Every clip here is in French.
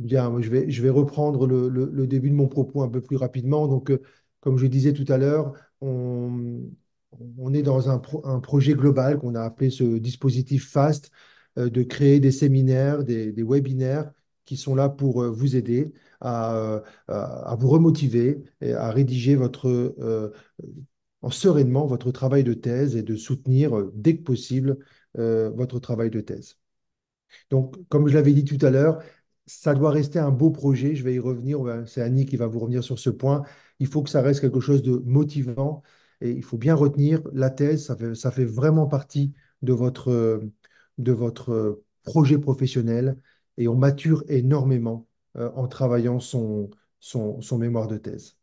Bien, je vais, reprendre le, début de mon propos un peu plus rapidement. Donc, euh, comme je disais tout à l'heure, on, est dans un, pro- un projet global qu'on a appelé ce dispositif FAST, euh, de créer des séminaires, des, webinaires qui sont là pour euh, vous aider à, vous remotiver et à rédiger votre, en sereinement votre travail de thèse et de soutenir dès que possible votre travail de thèse. Donc, comme je l'avais dit tout à l'heure, ça doit rester un beau projet. Je vais y revenir. C'est Annie qui va vous revenir sur ce point. Il faut que ça reste quelque chose de motivant et il faut bien retenir la thèse. Ça fait, vraiment partie de votre, de votre projet professionnel et on mature énormément euh, en travaillant son, son, mémoire de thèse.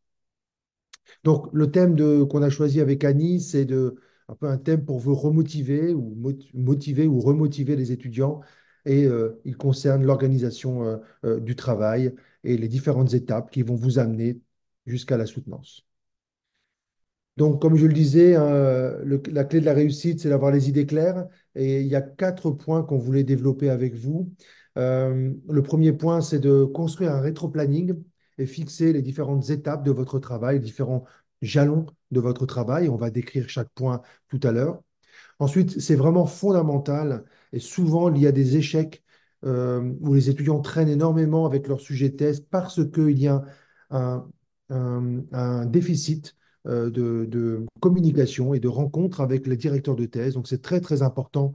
Donc, le thème qu'on a choisi avec Annie, c'est un peu un thème pour vous remotiver ou mot- motiver ou remotiver les étudiants. Et euh, il concerne l'organisation euh, euh, du travail et les différentes étapes qui vont vous amener jusqu'à la soutenance. Donc, comme je le disais, hein, la clé de la réussite, c'est d'avoir les idées claires. Et il y a quatre points qu'on voulait développer avec vous. Le premier point, c'est de construire un rétro-planning et fixer les différentes étapes de votre travail, les différents jalons de votre travail. On va décrire chaque point tout à l'heure. Ensuite, c'est vraiment fondamental et souvent il y a des échecs euh, où les étudiants traînent énormément avec leur sujet de thèse parce qu'il y a un, déficit euh, de, communication et de rencontre avec les directeurs de thèse. Donc c'est très très important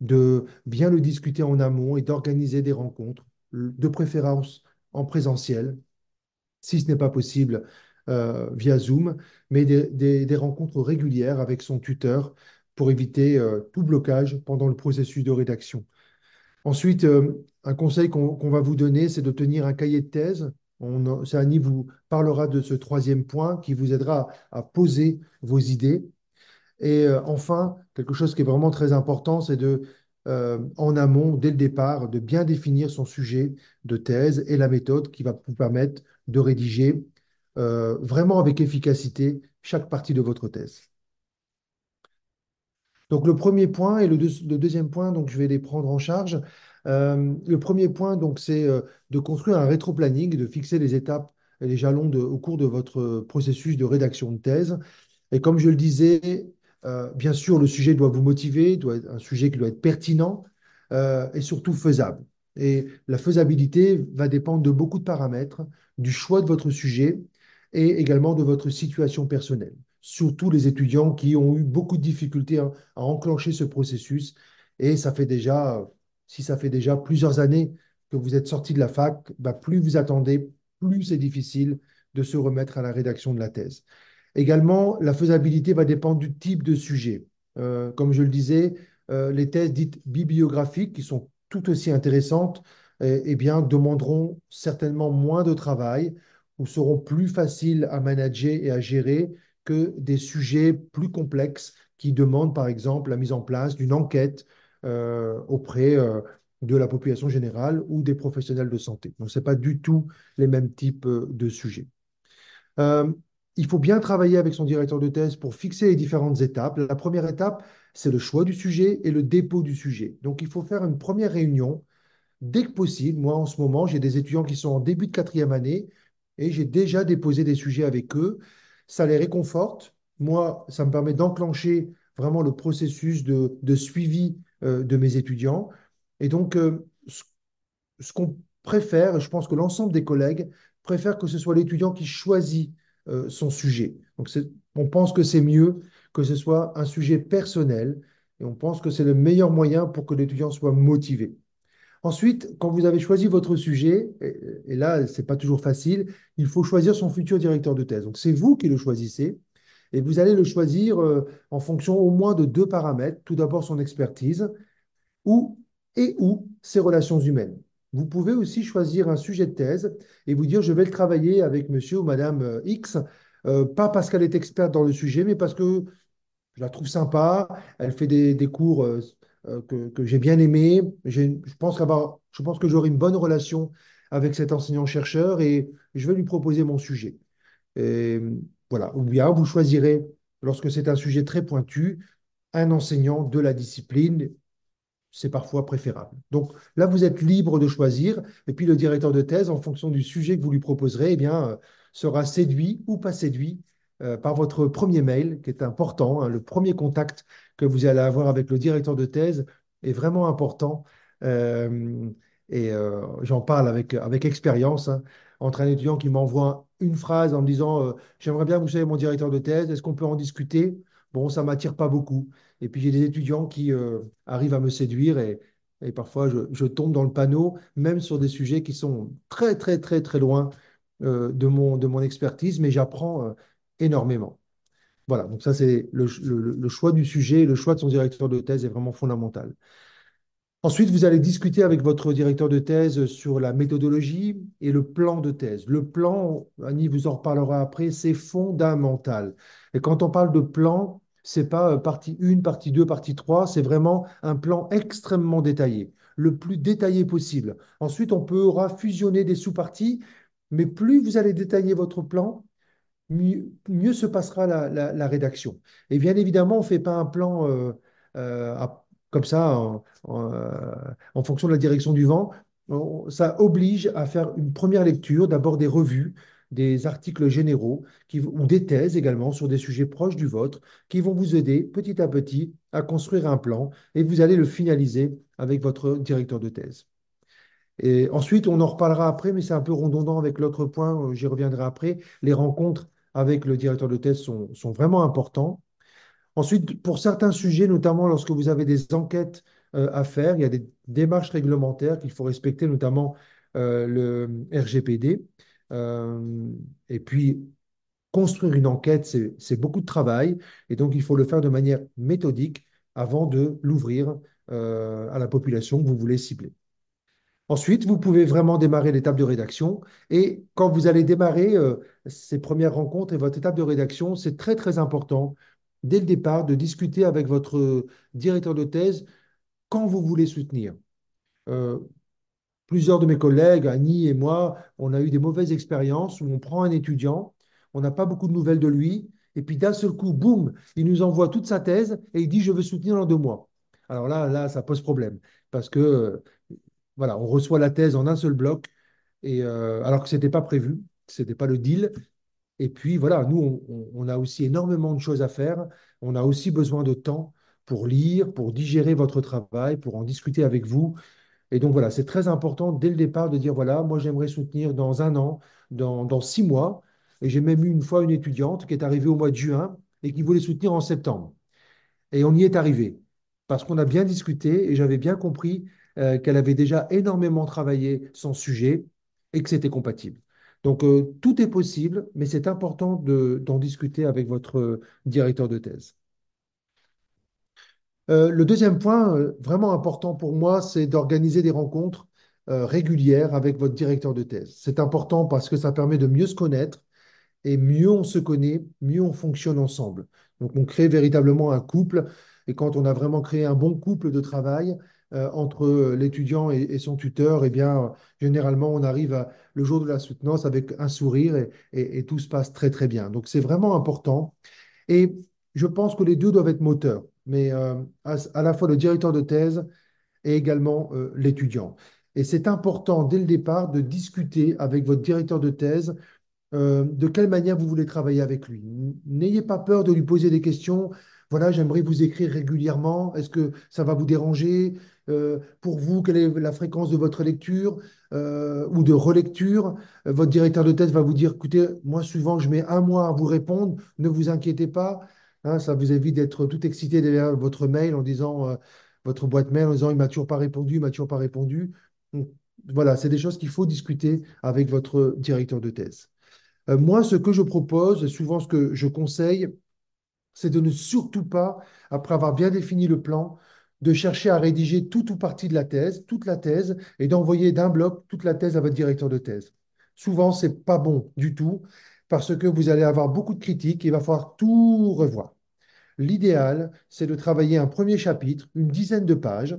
de bien le discuter en amont et d'organiser des rencontres, de préférence en présentiel si ce n'est pas possible euh, via Zoom, mais des rencontres régulières avec son tuteur pour éviter euh, tout blocage pendant le processus de rédaction. Ensuite, euh, un conseil qu'on va vous donner, c'est de tenir un cahier de thèse. On, Annie vous parlera de ce troisième point qui vous aidera à, poser vos idées. Et euh, enfin, quelque chose qui est vraiment très important, c'est de, en amont, dès le départ, de bien définir son sujet de thèse et la méthode qui va vous permettre de rédiger vraiment avec efficacité chaque partie de votre thèse. Donc le premier point et le, deux- le deuxième point, donc je vais les prendre en charge. Euh, le premier point, donc, c'est euh, de construire un rétro-planning, de fixer les étapes et les jalons au cours de votre processus de rédaction de thèse. Et comme je le disais, euh, bien sûr, le sujet doit vous motiver, doit être un sujet qui doit être pertinent euh, et surtout faisable. Et la faisabilité va dépendre de beaucoup de paramètres, du choix de votre sujet et également de votre situation personnelle. Surtout les étudiants qui ont eu beaucoup de difficultés à, enclencher ce processus. Et ça fait déjà, si ça fait déjà plusieurs années que vous êtes sorti de la fac, bah, plus vous attendez, plus c'est difficile de se remettre à la rédaction de la thèse. Également, la faisabilité va dépendre du type de sujet. Euh, comme je le disais, euh, les thèses dites bibliographiques, qui sont tout aussi intéressantes, eh, eh bien, demanderont certainement moins de travail ou seront plus faciles à manager et à gérer que des sujets plus complexes qui demandent, par exemple, la mise en place d'une enquête euh, auprès euh, de la population générale ou des professionnels de santé. Donc, ce n'est pas du tout les mêmes types euh, de sujets. Il faut bien travailler avec son directeur de thèse pour fixer les différentes étapes. La première étape, c'est le choix du sujet et le dépôt du sujet. Donc, il faut faire une première réunion dès que possible. Moi, en ce moment, j'ai des étudiants qui sont en début de quatrième année et j'ai déjà déposé des sujets avec eux. Ça les réconforte. Moi, ça me permet d'enclencher vraiment le processus de, suivi euh, de mes étudiants. Et donc, euh, ce qu'on préfère, je pense que l'ensemble des collègues préfèrent que ce soit l'étudiant qui choisit euh, son sujet. Donc, on pense que c'est mieux que ce soit un sujet personnel et on pense que c'est le meilleur moyen pour que l'étudiant soit motivé. Ensuite, quand vous avez choisi votre sujet, et, là, c'est pas toujours facile, il faut choisir son futur directeur de thèse. Donc, c'est vous qui le choisissez et vous allez le choisir euh, en fonction au moins de deux paramètres. Tout d'abord, son expertise ou et ou ses relations humaines. Vous pouvez aussi choisir un sujet de thèse et vous dire je vais le travailler avec monsieur ou madame euh, X, euh, pas parce qu'elle est experte dans le sujet, mais parce que je la trouve sympa, elle fait des, des cours que, que j'ai bien aimés. J'ai- Je pense je pense que j'aurai une bonne relation avec cet enseignant-chercheur et je vais lui proposer mon sujet. Et, voilà. Ou bien vous choisirez, lorsque c'est un sujet très pointu, un enseignant de la discipline c'est parfois préférable. Donc là, vous êtes libre de choisir, et puis le directeur de thèse, en fonction du sujet que vous lui proposerez, eh bien, euh, sera séduit ou pas séduit euh, par votre premier mail, qui est important. hein. le premier contact que vous allez avoir avec le directeur de thèse est vraiment important. Euh, et euh, j'en parle avec, avec expérience, hein, entre un étudiant qui m'envoie une phrase en me disant J'aimerais bien que vous soyez mon directeur de thèse, est-ce qu'on peut en discuter? Bon, ça m'attire pas beaucoup. Et puis j'ai des étudiants qui arrivent à me séduire et, et parfois je, je tombe dans le panneau, même sur des sujets qui sont très, très, très, très loin de mon, de mon expertise, mais j'apprends énormément. Voilà, donc ça c'est le, choix du sujet, le choix de son directeur de thèse est vraiment fondamental. Ensuite, vous allez discuter avec votre directeur de thèse sur la méthodologie et le plan de thèse. Le plan, Annie vous en reparlera après, c'est fondamental. Et quand on parle de plan, c'est pas euh, partie 1, partie 2, partie 3, c'est vraiment un plan extrêmement détaillé, le plus détaillé possible. Ensuite, on pourra fusionner des sous-parties, mais plus vous allez détailler votre plan, mieux, se passera la, rédaction. Et bien évidemment, on ne fait pas un plan euh, euh, comme ça, euh, en fonction de la direction du vent. Ça oblige à faire une première lecture, d'abord des revues, des articles généraux qui, ou des thèses également sur des sujets proches du vôtre, qui vont vous aider petit à petit à construire un plan et vous allez le finaliser avec votre directeur de thèse. Et ensuite, on en reparlera après, mais c'est un peu redondant avec l'autre point, euh, j'y reviendrai après. Les rencontres avec le directeur de thèse sont, vraiment importants. Ensuite, pour certains sujets, notamment lorsque vous avez des enquêtes euh, à faire, il y a des démarches réglementaires qu'il faut respecter, notamment euh, le RGPD. Et puis, construire une enquête, c'est, beaucoup de travail, et donc il faut le faire de manière méthodique avant de l'ouvrir à la population que vous voulez cibler. Ensuite, vous pouvez vraiment démarrer l'étape de rédaction. Et quand vous allez démarrer euh, ces premières rencontres et votre étape de rédaction, c'est très, très important, dès le départ, de discuter avec votre directeur de thèse quand vous voulez soutenir. Euh, plusieurs de mes collègues, Annie et moi, on a eu des mauvaises expériences où on prend un étudiant, on n'a pas beaucoup de nouvelles de lui, et puis d'un seul coup, boum, il nous envoie toute sa thèse et il dit, je veux soutenir dans deux mois. Alors là, là, ça pose problème, parce que voilà, on reçoit la thèse en un seul bloc, et, euh, alors que ce n'était pas prévu, ce n'était pas le deal. Et puis voilà, nous, on, on- a aussi énormément de choses à faire. On a aussi besoin de temps pour lire, pour digérer votre travail, pour en discuter avec vous. Et donc voilà, c'est très important dès le départ de dire, voilà, moi j'aimerais soutenir dans un an, dans, dans six mois. Et j'ai même eu une fois une étudiante qui est arrivée au mois de juin et qui voulait soutenir en septembre. Et on y est arrivé parce qu'on a bien discuté et j'avais bien compris euh, qu'elle avait déjà énormément travaillé son sujet et que c'était compatible. Donc euh, tout est possible, mais c'est important de- d'en discuter avec votre euh, directeur de thèse. Le deuxième point, vraiment important pour moi, c'est d'organiser des rencontres régulières avec votre directeur de thèse. C'est important parce que ça permet de mieux se connaître et mieux on se connaît, mieux on fonctionne ensemble. Donc, on crée véritablement un couple. Et quand on a vraiment créé un bon couple de travail euh, entre l'étudiant et, son tuteur, eh bien, généralement, on arrive le jour de la soutenance avec un sourire et, tout se passe très, très bien. Donc, c'est vraiment important. Et je pense que les deux doivent être moteurs, mais euh, à, la fois le directeur de thèse et également euh, l'étudiant. Et c'est important dès le départ de discuter avec votre directeur de thèse de quelle manière vous voulez travailler avec lui. N'ayez pas peur de lui poser des questions. Voilà, j'aimerais vous écrire régulièrement. Est-ce que ça va vous déranger? Euh, pour vous, quelle est la fréquence de votre lecture euh, ou de relecture? Euh, votre directeur de thèse va vous dire, écoutez, moi, souvent, je mets un mois à vous répondre. Ne vous inquiétez pas. Hein, ça vous évite d'être tout excité derrière votre mail en disant, votre boîte mail en disant, il m'a toujours pas répondu, il m'a toujours pas répondu. Voilà, c'est des choses qu'il faut discuter avec votre directeur de thèse. Moi, ce que je propose, souvent ce que je conseille, c'est de ne surtout pas, après avoir bien défini le plan, de chercher à rédiger tout ou partie de la thèse, toute la thèse, et d'envoyer d'un bloc toute la thèse à votre directeur de thèse. Souvent, c'est pas bon du tout, parce que vous allez avoir beaucoup de critiques et il va falloir tout revoir. L'idéal, c'est de travailler un premier chapitre, une dizaine de pages,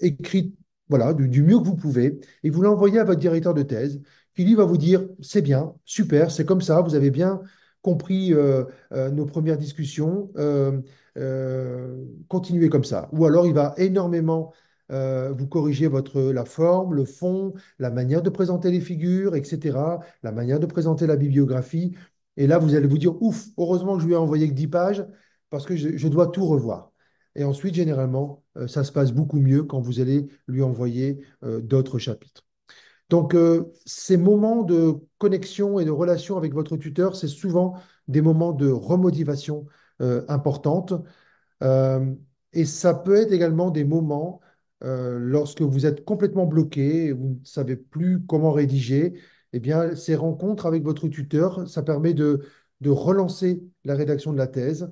écrite voilà, du, du mieux que vous pouvez, et vous l'envoyez à votre directeur de thèse, qui lui va vous dire, c'est bien, super, c'est comme ça, vous avez bien compris euh, euh, nos premières discussions, euh, euh, continuez comme ça. Ou alors il va énormément euh, vous corriger votre, la forme, le fond, la manière de présenter les figures, etc., la manière de présenter la bibliographie. Et là, vous allez vous dire, ouf, heureusement que je lui ai envoyé que 10 pages parce que je, dois tout revoir. Et ensuite, généralement, euh, ça se passe beaucoup mieux quand vous allez lui envoyer d'autres chapitres. Donc, ces moments de connexion et de relation avec votre tuteur, c'est souvent des moments de remotivation euh, importante. Euh, et ça peut être également des moments euh, lorsque vous êtes complètement bloqué, vous ne savez plus comment rédiger. Eh bien, ces rencontres avec votre tuteur, ça permet de, de relancer la rédaction de la thèse.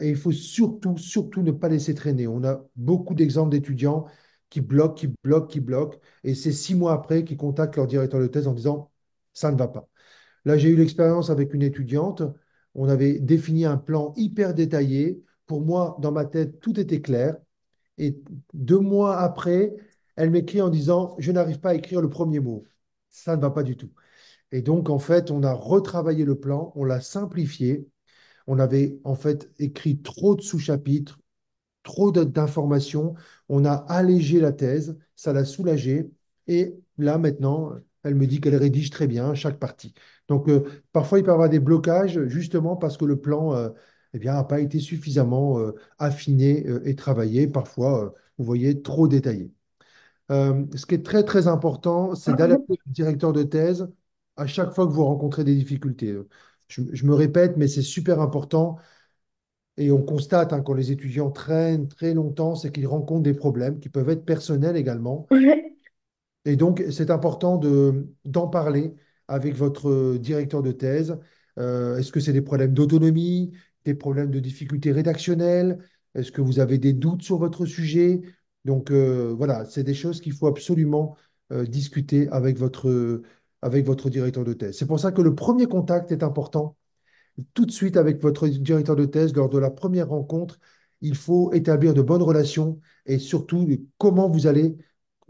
Et il faut surtout, surtout ne pas laisser traîner. On a beaucoup d'exemples d'étudiants qui bloquent, qui bloquent, qui bloquent. Et c'est six mois après qu'ils contactent leur directeur de thèse en disant, ça ne va pas. Là, j'ai eu l'expérience avec une étudiante. On avait défini un plan hyper détaillé. Pour moi, dans ma tête, tout était clair. Et deux mois après, elle m'écrit en disant, je n'arrive pas à écrire le premier mot. Ça ne va pas du tout. Et donc, en fait, on a retravaillé le plan, on l'a simplifié. On avait en fait écrit trop de sous-chapitres, trop d'informations. On a allégé la thèse, ça l'a soulagée. Et là, maintenant, elle me dit qu'elle rédige très bien chaque partie. Donc, euh, parfois, il peut y avoir des blocages justement parce que le plan euh, eh bien, n'a pas été suffisamment euh, affiné et travaillé. Parfois, vous voyez, trop détaillé. Ce qui est très, très important, c'est d'alerter le directeur de thèse à chaque fois que vous rencontrez des difficultés. Je, je me répète, mais c'est super important. Et on constate hein, quand les étudiants traînent très longtemps, c'est qu'ils rencontrent des problèmes qui peuvent être personnels également. Ouais. Et donc, c'est important de, d'en parler avec votre directeur de thèse. Euh, est-ce que c'est des problèmes d'autonomie, des problèmes de difficultés rédactionnelles? Est-ce que vous avez des doutes sur votre sujet? Donc, euh, voilà, c'est des choses qu'il faut absolument euh, discuter avec votre, avec votre directeur de thèse. C'est pour ça que le premier contact est important tout de suite avec votre directeur de thèse lors de la première rencontre. Il faut établir de bonnes relations et surtout comment vous allez,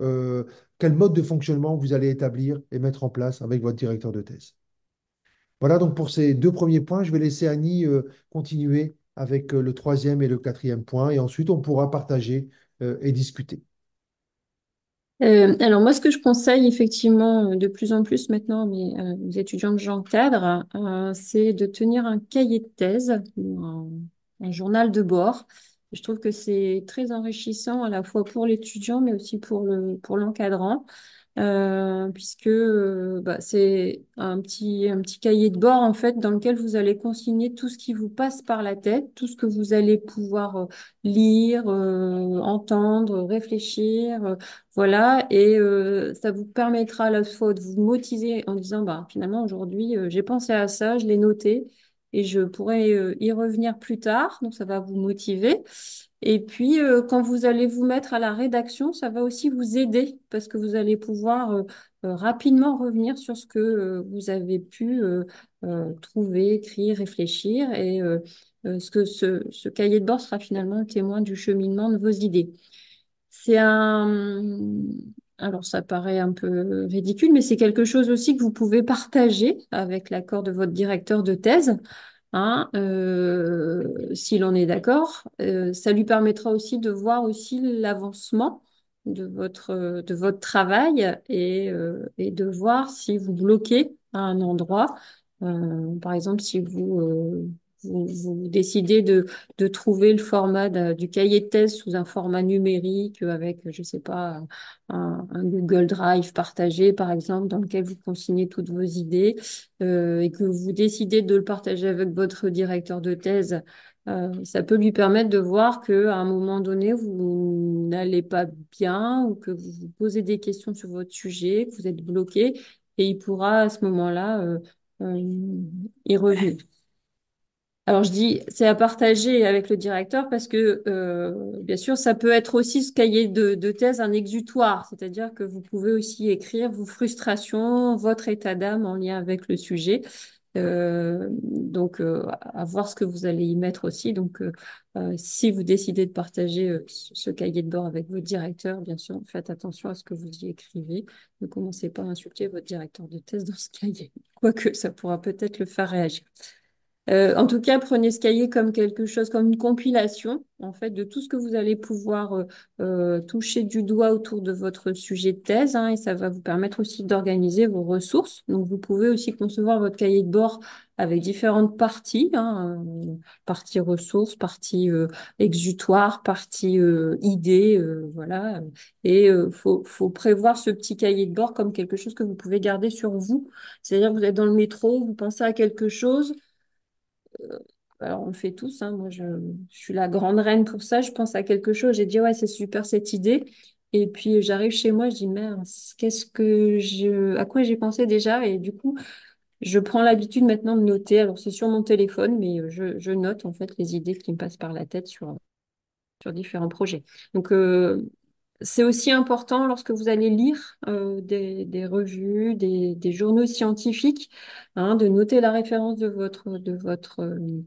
euh, quel mode de fonctionnement vous allez établir et mettre en place avec votre directeur de thèse. Voilà donc pour ces deux premiers points. Je vais laisser Annie euh, continuer avec euh, le troisième et le quatrième point et ensuite on pourra partager euh, et discuter. Alors moi, ce que je conseille effectivement de plus en plus maintenant mes, étudiants que j'encadre, c'est de tenir un cahier de thèse, un, un journal de bord. Je trouve que c'est très enrichissant à la fois pour l'étudiant, mais aussi pour le, pour l'encadrant. euh, puisque euh, bah, c'est un petit, un petit cahier de bord en fait dans lequel vous allez consigner tout ce qui vous passe par la tête, tout ce que vous allez pouvoir euh, lire, entendre, réfléchir, voilà, et ça vous permettra à la fois de vous motiver en disant bah finalement aujourd'hui j'ai pensé à ça, je l'ai noté et je pourrais euh, y revenir plus tard, donc ça va vous motiver. Et puis, euh, quand vous allez vous mettre à la rédaction, ça va aussi vous aider parce que vous allez pouvoir euh, rapidement revenir sur ce que vous avez pu trouver, écrire, réfléchir et ce que ce, ce cahier de bord sera finalement un témoin du cheminement de vos idées. C'est un... Alors, ça paraît un peu ridicule, mais c'est quelque chose aussi que vous pouvez partager avec l'accord de votre directeur de thèse hein, euh, s'il en est d'accord. Euh, ça lui permettra aussi de voir aussi l'avancement de votre, de votre travail et, euh, et de voir si vous bloquez à un endroit. Euh, par exemple, si vous, vous, vous décidez de, de trouver le format du cahier de thèse sous un format numérique avec, je sais pas, un, un Google Drive partagé, par exemple, dans lequel vous consignez toutes vos idées euh, et que vous décidez de le partager avec votre directeur de thèse, euh, ça peut lui permettre de voir qu'à un moment donné, vous n'allez pas bien ou que vous vous posez des questions sur votre sujet, que vous êtes bloqué, et il pourra à ce moment-là euh, euh, y revenir. Alors je dis, c'est à partager avec le directeur parce que, euh, bien sûr, ça peut être aussi ce cahier de, thèse un exutoire, c'est-à-dire que vous pouvez aussi écrire vos frustrations, votre état d'âme en lien avec le sujet. Euh, donc, euh, à voir ce que vous allez y mettre aussi. Donc, si vous décidez de partager ce cahier de bord avec votre directeur, bien sûr, faites attention à ce que vous y écrivez. Ne commencez pas à insulter votre directeur de thèse dans ce cahier, quoique ça pourra peut-être le faire réagir. Euh, en tout cas, prenez ce cahier comme quelque chose, comme une compilation, en fait, de tout ce que vous allez pouvoir euh, euh, toucher du doigt autour de votre sujet de thèse, hein, et ça va vous permettre aussi d'organiser vos ressources. Donc, vous pouvez aussi concevoir votre cahier de bord avec différentes parties, hein, partie ressources, partie exutoire, partie idées, euh, voilà. Et faut, faut prévoir ce petit cahier de bord comme quelque chose que vous pouvez garder sur vous. C'est-à-dire, vous êtes dans le métro, vous pensez à quelque chose alors, on le fait tous, hein. Moi, je, suis la grande reine pour ça. Je pense à quelque chose. J'ai dit, ouais, c'est super cette idée. Et puis, j'arrive chez moi, je dis, merde, qu'est-ce que je, à quoi j'ai pensé déjà? Et du coup, je prends l'habitude maintenant de noter. Alors, c'est sur mon téléphone, mais je, je note, en fait, les idées qui me passent par la tête sur, sur différents projets. Donc, euh, c'est aussi important lorsque vous allez lire euh, des, revues, des, journaux scientifiques, hein, de noter la référence de votre, de votre, euh,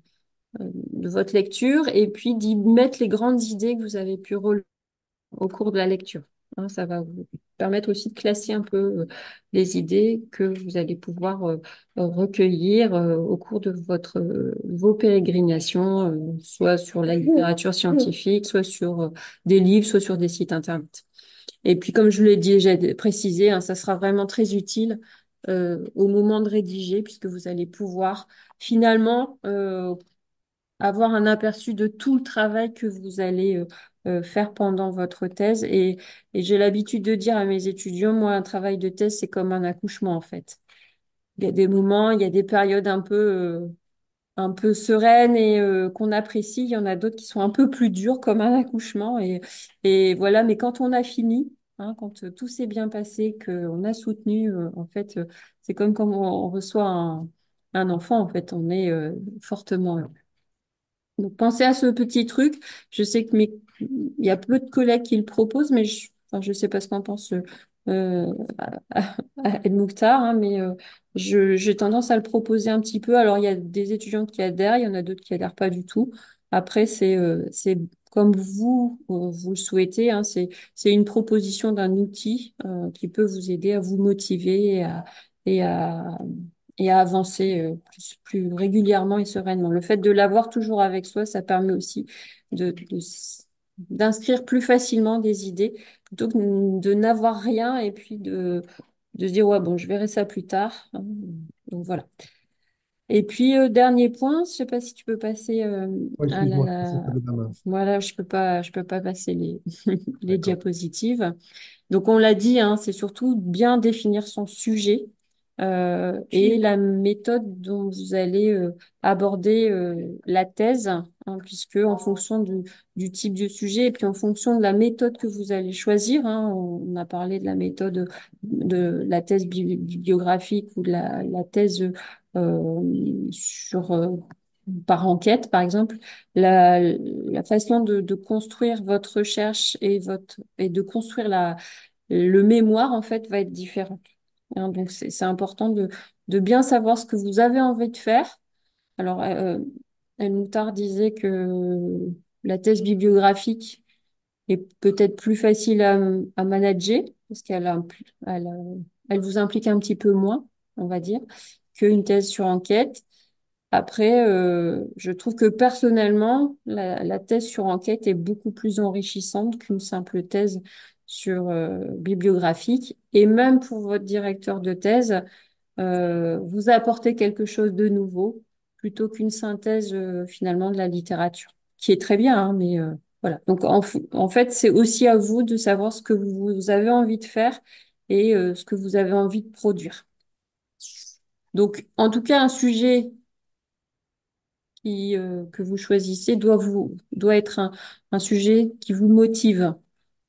de votre lecture et puis d'y mettre les grandes idées que vous avez pu relever au cours de la lecture. Hein, ça va vous permettre aussi de classer un peu euh, les idées que vous allez pouvoir euh, recueillir euh, au cours de votre, vos pérégrinations, soit sur la littérature scientifique, soit sur des livres, soit sur des sites internet. Et puis, comme je l'ai déjà précisé, hein, ça sera vraiment très utile euh, au moment de rédiger, puisque vous allez pouvoir finalement euh, avoir un aperçu de tout le travail que vous allez faire pendant votre thèse. Et, j'ai l'habitude de dire à mes étudiants, moi, un travail de thèse, c'est comme un accouchement, en fait. Il y a des moments, il y a des périodes un peu, euh, un peu sereines et euh, qu'on apprécie. Il y en a d'autres qui sont un peu plus dures, comme un accouchement. Et, voilà, mais quand on a fini, hein, quand euh, tout s'est bien passé, qu'on a soutenu, euh, en fait, euh, c'est comme quand on, reçoit un, enfant, en fait, on est euh, fortement. Donc, pensez à ce petit truc. Je sais que mes... il y a peu de collègues qui le proposent, mais je enfin, je sais pas ce qu'en pense euh, à, à- Mokhtar, hein, mais euh, j'ai tendance à le proposer un petit peu. Alors, il y a des étudiants qui adhèrent, il y en a d'autres qui adhèrent pas du tout. Après, c'est euh, c'est comme vous, euh, vous le souhaitez. Hein, c'est c'est une proposition d'un outil euh, qui peut vous aider à vous motiver et à, et à et à avancer euh, plus, plus régulièrement et sereinement. Le fait de l'avoir toujours avec soi, ça permet aussi de, d'inscrire plus facilement des idées plutôt que de n'avoir rien et puis de, de se dire, ouais, bon, je verrai ça plus tard. hein. Donc voilà. Et puis, euh, dernier point, je sais pas si tu peux passer euh, à la, main. Voilà, je peux pas, je peux pas passer les, les diapositives. Donc, on l'a dit, hein, c'est surtout bien définir son sujet euh, et la méthode dont vous allez euh, aborder euh, la thèse, hein, puisque en fonction du, du type de sujet et puis en fonction de la méthode que vous allez choisir, hein, on, a parlé de la méthode de la thèse bi- bibliographique ou de la, la thèse sur par enquête, par exemple, la, la façon de, de construire votre recherche et votre et de construire la le mémoire en fait va être différente. Hein, donc c'est important de bien savoir ce que vous avez envie de faire. Alors euh, El Moutar disait que la thèse bibliographique est peut-être plus facile à, manager parce qu'elle euh, elle vous implique un petit peu moins, on va dire, qu'une thèse sur enquête. Après, euh, je trouve que personnellement, la thèse sur enquête est beaucoup plus enrichissante qu'une simple thèse sur euh, bibliographique. Et même pour votre directeur de thèse, euh, vous apportez quelque chose de nouveau plutôt qu'une synthèse euh, finalement de la littérature, qui est très bien, hein, mais voilà. Donc en, fait, c'est aussi à vous de savoir ce que vous avez envie de faire et ce que vous avez envie de produire. Donc, en tout cas, un sujet que vous choisissez doit vous, doit être un sujet qui vous motive.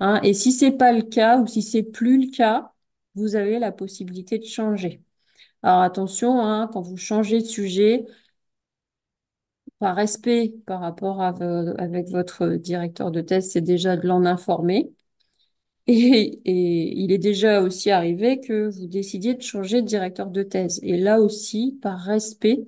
Hein. Et si c'est pas le cas ou si c'est plus le cas, vous avez la possibilité de changer. Alors attention, hein, quand vous changez de sujet, par respect par rapport à avec votre directeur de thèse, c'est déjà de l'en informer. Et il est déjà aussi arrivé que vous décidiez de changer de directeur de thèse. Et là aussi, par respect,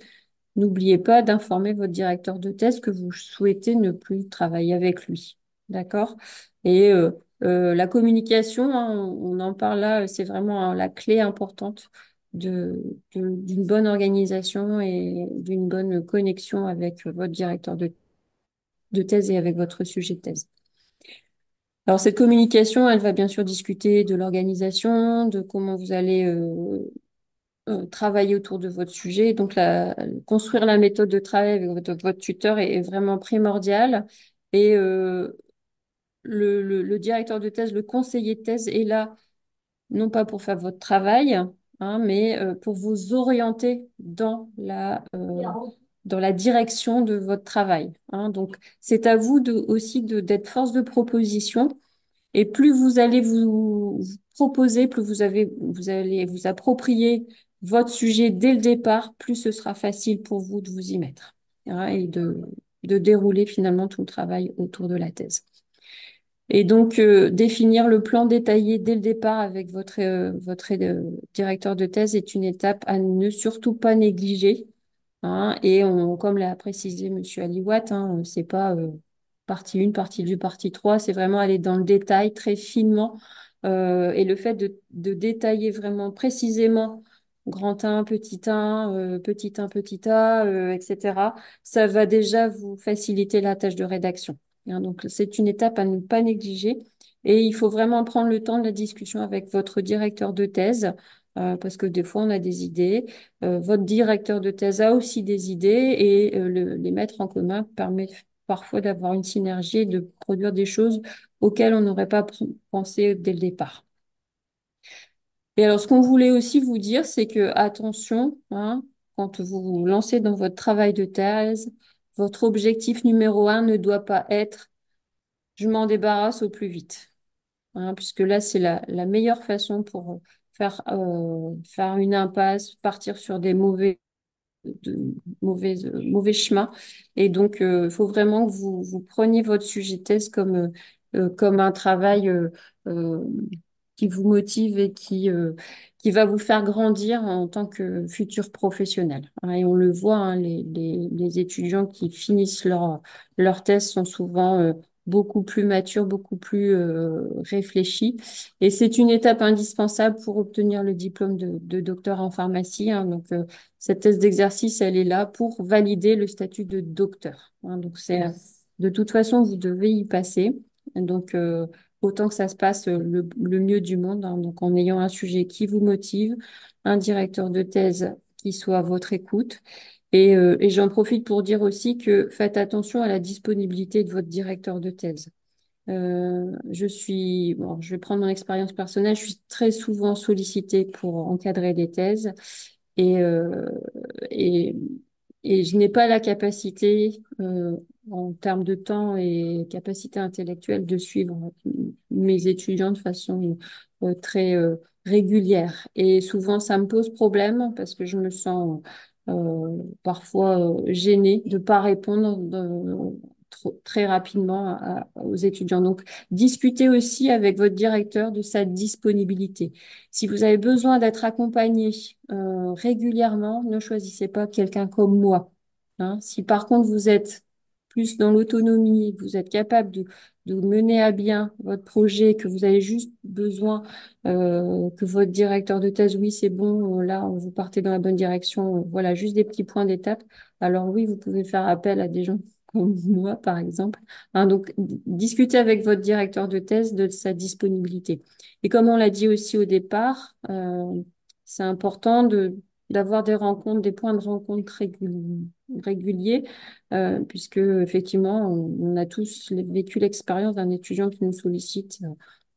N'oubliez pas d'informer votre directeur de thèse que vous souhaitez ne plus travailler avec lui. D'accord? Et euh, euh, la communication, hein, on, en parle là, c'est vraiment hein, la clé importante de, d'une bonne organisation et d'une bonne connexion avec votre directeur de, de thèse et avec votre sujet de thèse. Alors, cette communication, elle va bien sûr discuter de l'organisation, de comment vous allez euh, euh, travailler autour de votre sujet. Donc, construire la méthode de travail avec votre, tuteur est, vraiment primordial. Et euh, le, directeur de thèse, le conseiller de thèse est là, non pas pour faire votre travail, hein, mais euh, pour vous orienter dans la, euh, dans la direction de votre travail. hein. Donc, c'est à vous de, aussi d'être force de proposition. Et plus vous allez vous, proposer, plus vous avez, vous allez vous approprier votre sujet dès le départ, plus ce sera facile pour vous de vous y mettre hein, et de dérouler finalement tout le travail autour de la thèse. Et donc, euh, définir le plan détaillé dès le départ avec votre, euh, votre euh, directeur de thèse est une étape à ne surtout pas négliger. hein. et on, comme l'a précisé Monsieur Aliwat, hein, c'est pas euh, partie 1, partie 2, partie 3, c'est vraiment aller dans le détail très finement. Euh, et le fait de, de détailler vraiment précisément grand 1, petit 1, euh, petit 1, petit a, etc., ça va déjà vous faciliter la tâche de rédaction. Hein, donc, c'est une étape à ne pas négliger. Et il faut vraiment prendre le temps de la discussion avec votre directeur de thèse, euh, parce que des fois, on a des idées. Euh, votre directeur de thèse a aussi des idées et euh, le- les mettre en commun permet parfois d'avoir une synergie et de produire des choses auxquelles on n'aurait pas pensé dès le départ. Et alors, ce qu'on voulait aussi vous dire, c'est que attention, hein, quand vous vous lancez dans votre travail de thèse, votre objectif numéro un ne doit pas être je m'en débarrasse au plus vite. hein, puisque là, c'est la, meilleure façon pour faire, euh, faire une impasse, partir sur des mauvais, mauvais, euh, mauvais chemins. Et donc, il faut vraiment que vous, preniez votre sujet thèse comme, euh, euh, comme un travail euh, euh, qui vous motive et qui, euh, qui va vous faire grandir en tant que futur professionnel. hein. Et on le voit, hein, les, les, étudiants qui finissent leur, leur thèse sont souvent euh, beaucoup plus matures, beaucoup plus euh, réfléchis. Et c'est une étape indispensable pour obtenir le diplôme de, docteur en pharmacie. hein. Donc, cette thèse d'exercice, elle est là pour valider le statut de docteur. Donc, c'est, de toute façon, vous devez y passer. Donc, autant que ça se passe le, le mieux du monde. hein. Donc, en ayant un sujet qui vous motive, un directeur de thèse qui soit à votre écoute. Et, euh, j'en profite pour dire aussi que faites attention à la disponibilité de votre directeur de thèse. Euh, je suis, bon, je vais prendre mon expérience personnelle, je suis très souvent sollicitée pour encadrer des thèses euh, et, et je n'ai pas la capacité euh, en termes de temps et capacité intellectuelle de suivre mes étudiants de façon euh, très euh, régulière. Et souvent, ça me pose problème parce que je me sens euh, parfois euh, gênée de pas répondre de- très rapidement aux étudiants. Donc, discutez aussi avec votre directeur de sa disponibilité. Si vous avez besoin d'être accompagné euh, régulièrement, ne choisissez pas quelqu'un comme moi. hein. Si par contre vous êtes plus dans l'autonomie, vous êtes capable de, mener à bien votre projet, que vous avez juste besoin euh, que votre directeur de thèse, oui, c'est bon, là, vous partez dans la bonne direction, voilà, juste des petits points d'étape. Alors oui, vous pouvez faire appel à des gens moi, par exemple. Hein, donc, discutez avec votre directeur de thèse de sa disponibilité. Et comme on l'a dit aussi au départ, euh, c'est important de d'avoir des rencontres, des points de rencontre régul- réguliers, euh, puisque effectivement, on, on a tous vécu l'expérience d'un étudiant qui nous sollicite, euh,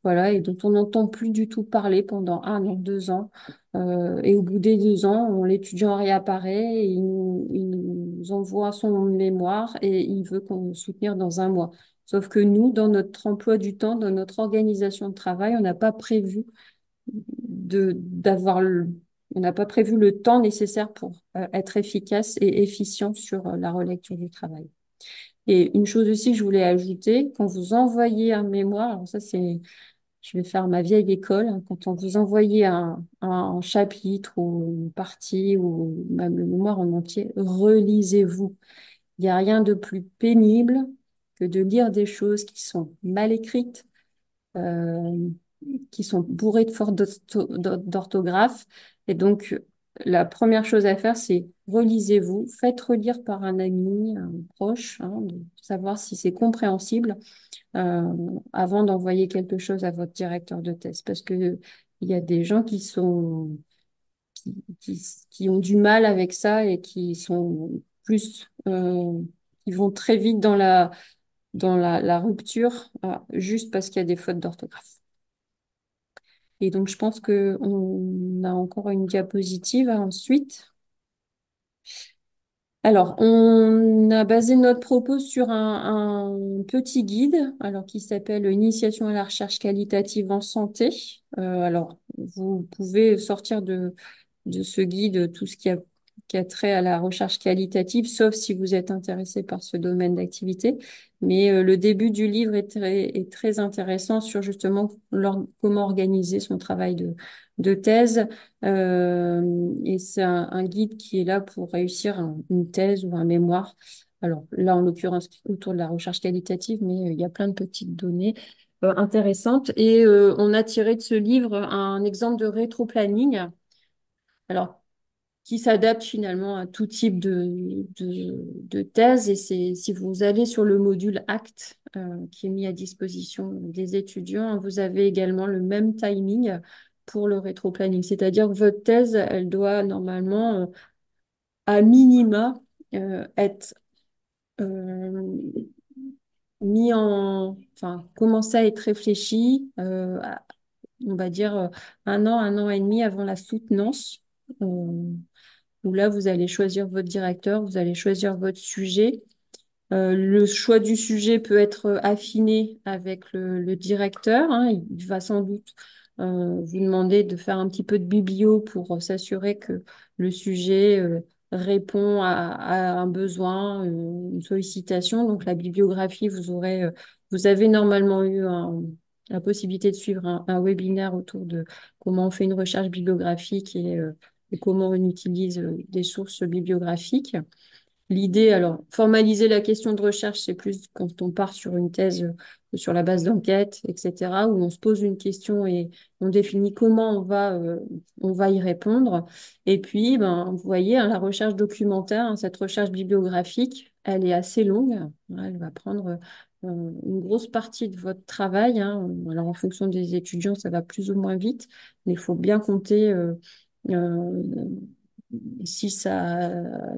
voilà, et dont on n'entend plus du tout parler pendant un an, deux ans. Euh, et au bout des deux ans, l'étudiant réapparaît, et il nous, envoie son mémoire et il veut qu'on le soutenir dans un mois. Sauf que nous, dans notre emploi du temps, dans notre organisation de travail, on n'a pas prévu de d'avoir le, on n'a pas prévu le temps nécessaire pour euh, être efficace et efficient sur euh, la relecture du travail. Et une chose aussi que je voulais ajouter, quand vous envoyez un mémoire, alors ça c'est, je vais faire ma vieille école, hein, quand on vous envoyez un, un chapitre ou une partie ou même le mémoire en entier, relisez-vous. Il n'y a rien de plus pénible que de lire des choses qui sont mal écrites, euh, qui sont bourrées de fautes d'ortho- d'orthographe Et donc, la première chose à faire, c'est relisez-vous, faites relire par un ami, un proche, hein, savoir si c'est compréhensible euh, avant d'envoyer quelque chose à votre directeur de thèse. Parce que il y a des gens qui sont qui, ont du mal avec ça et qui sont plus euh, qui vont très vite dans la rupture euh, juste parce qu'il y a des fautes d'orthographe. Et donc, je pense que on a encore une diapositive ensuite. Alors, on a basé notre propos sur un, un petit guide, alors qui s'appelle Initiation à la recherche qualitative en santé. Euh, alors, vous pouvez sortir de, de ce guide tout ce qui a, qui a trait à la recherche qualitative, sauf si vous êtes intéressé par ce domaine d'activité. Mais euh, le début du livre est très, intéressant sur justement comment organiser son travail de, thèse. Euh, et c'est un, guide qui est là pour réussir un- une thèse ou un mémoire. Alors là, en l'occurrence, autour de la recherche qualitative, mais euh, il y a plein de petites données intéressantes. Et on a tiré de ce livre un exemple de rétro-planning. Alors, qui s'adapte finalement à tout type de, de, thèse. Et c'est si vous allez sur le module ACT euh, qui est mis à disposition des étudiants, vous avez également le même timing pour le rétro-planning. C'est-à-dire que votre thèse, elle doit normalement, euh, à minima, euh, être mis en, enfin, commencer à être réfléchi, à- on va dire un an, un an et demi avant la soutenance. Où là, vous allez choisir votre directeur, vous allez choisir votre sujet. Euh, le choix du sujet peut être affiné avec le, directeur. hein. Il va sans doute euh, vous demander de faire un petit peu de biblio pour s'assurer que le sujet euh, répond à, un besoin, une sollicitation. Donc la bibliographie, vous aurez, vous avez normalement eu la possibilité de suivre un, un webinaire autour de comment on fait une recherche bibliographique et, et comment on utilise euh, des sources bibliographiques. L'idée, alors, formaliser la question de recherche, c'est plus quand on part sur une thèse euh, sur la base d'enquête, etc., où on se pose une question et on définit comment on va, euh, on va y répondre. Et puis, ben, vous voyez, hein, la recherche documentaire, hein, cette recherche bibliographique, elle est assez longue. hein. Elle va prendre une grosse partie de votre travail. Alors, en fonction des étudiants, ça va plus ou moins vite, mais il faut bien compter. Euh, six à,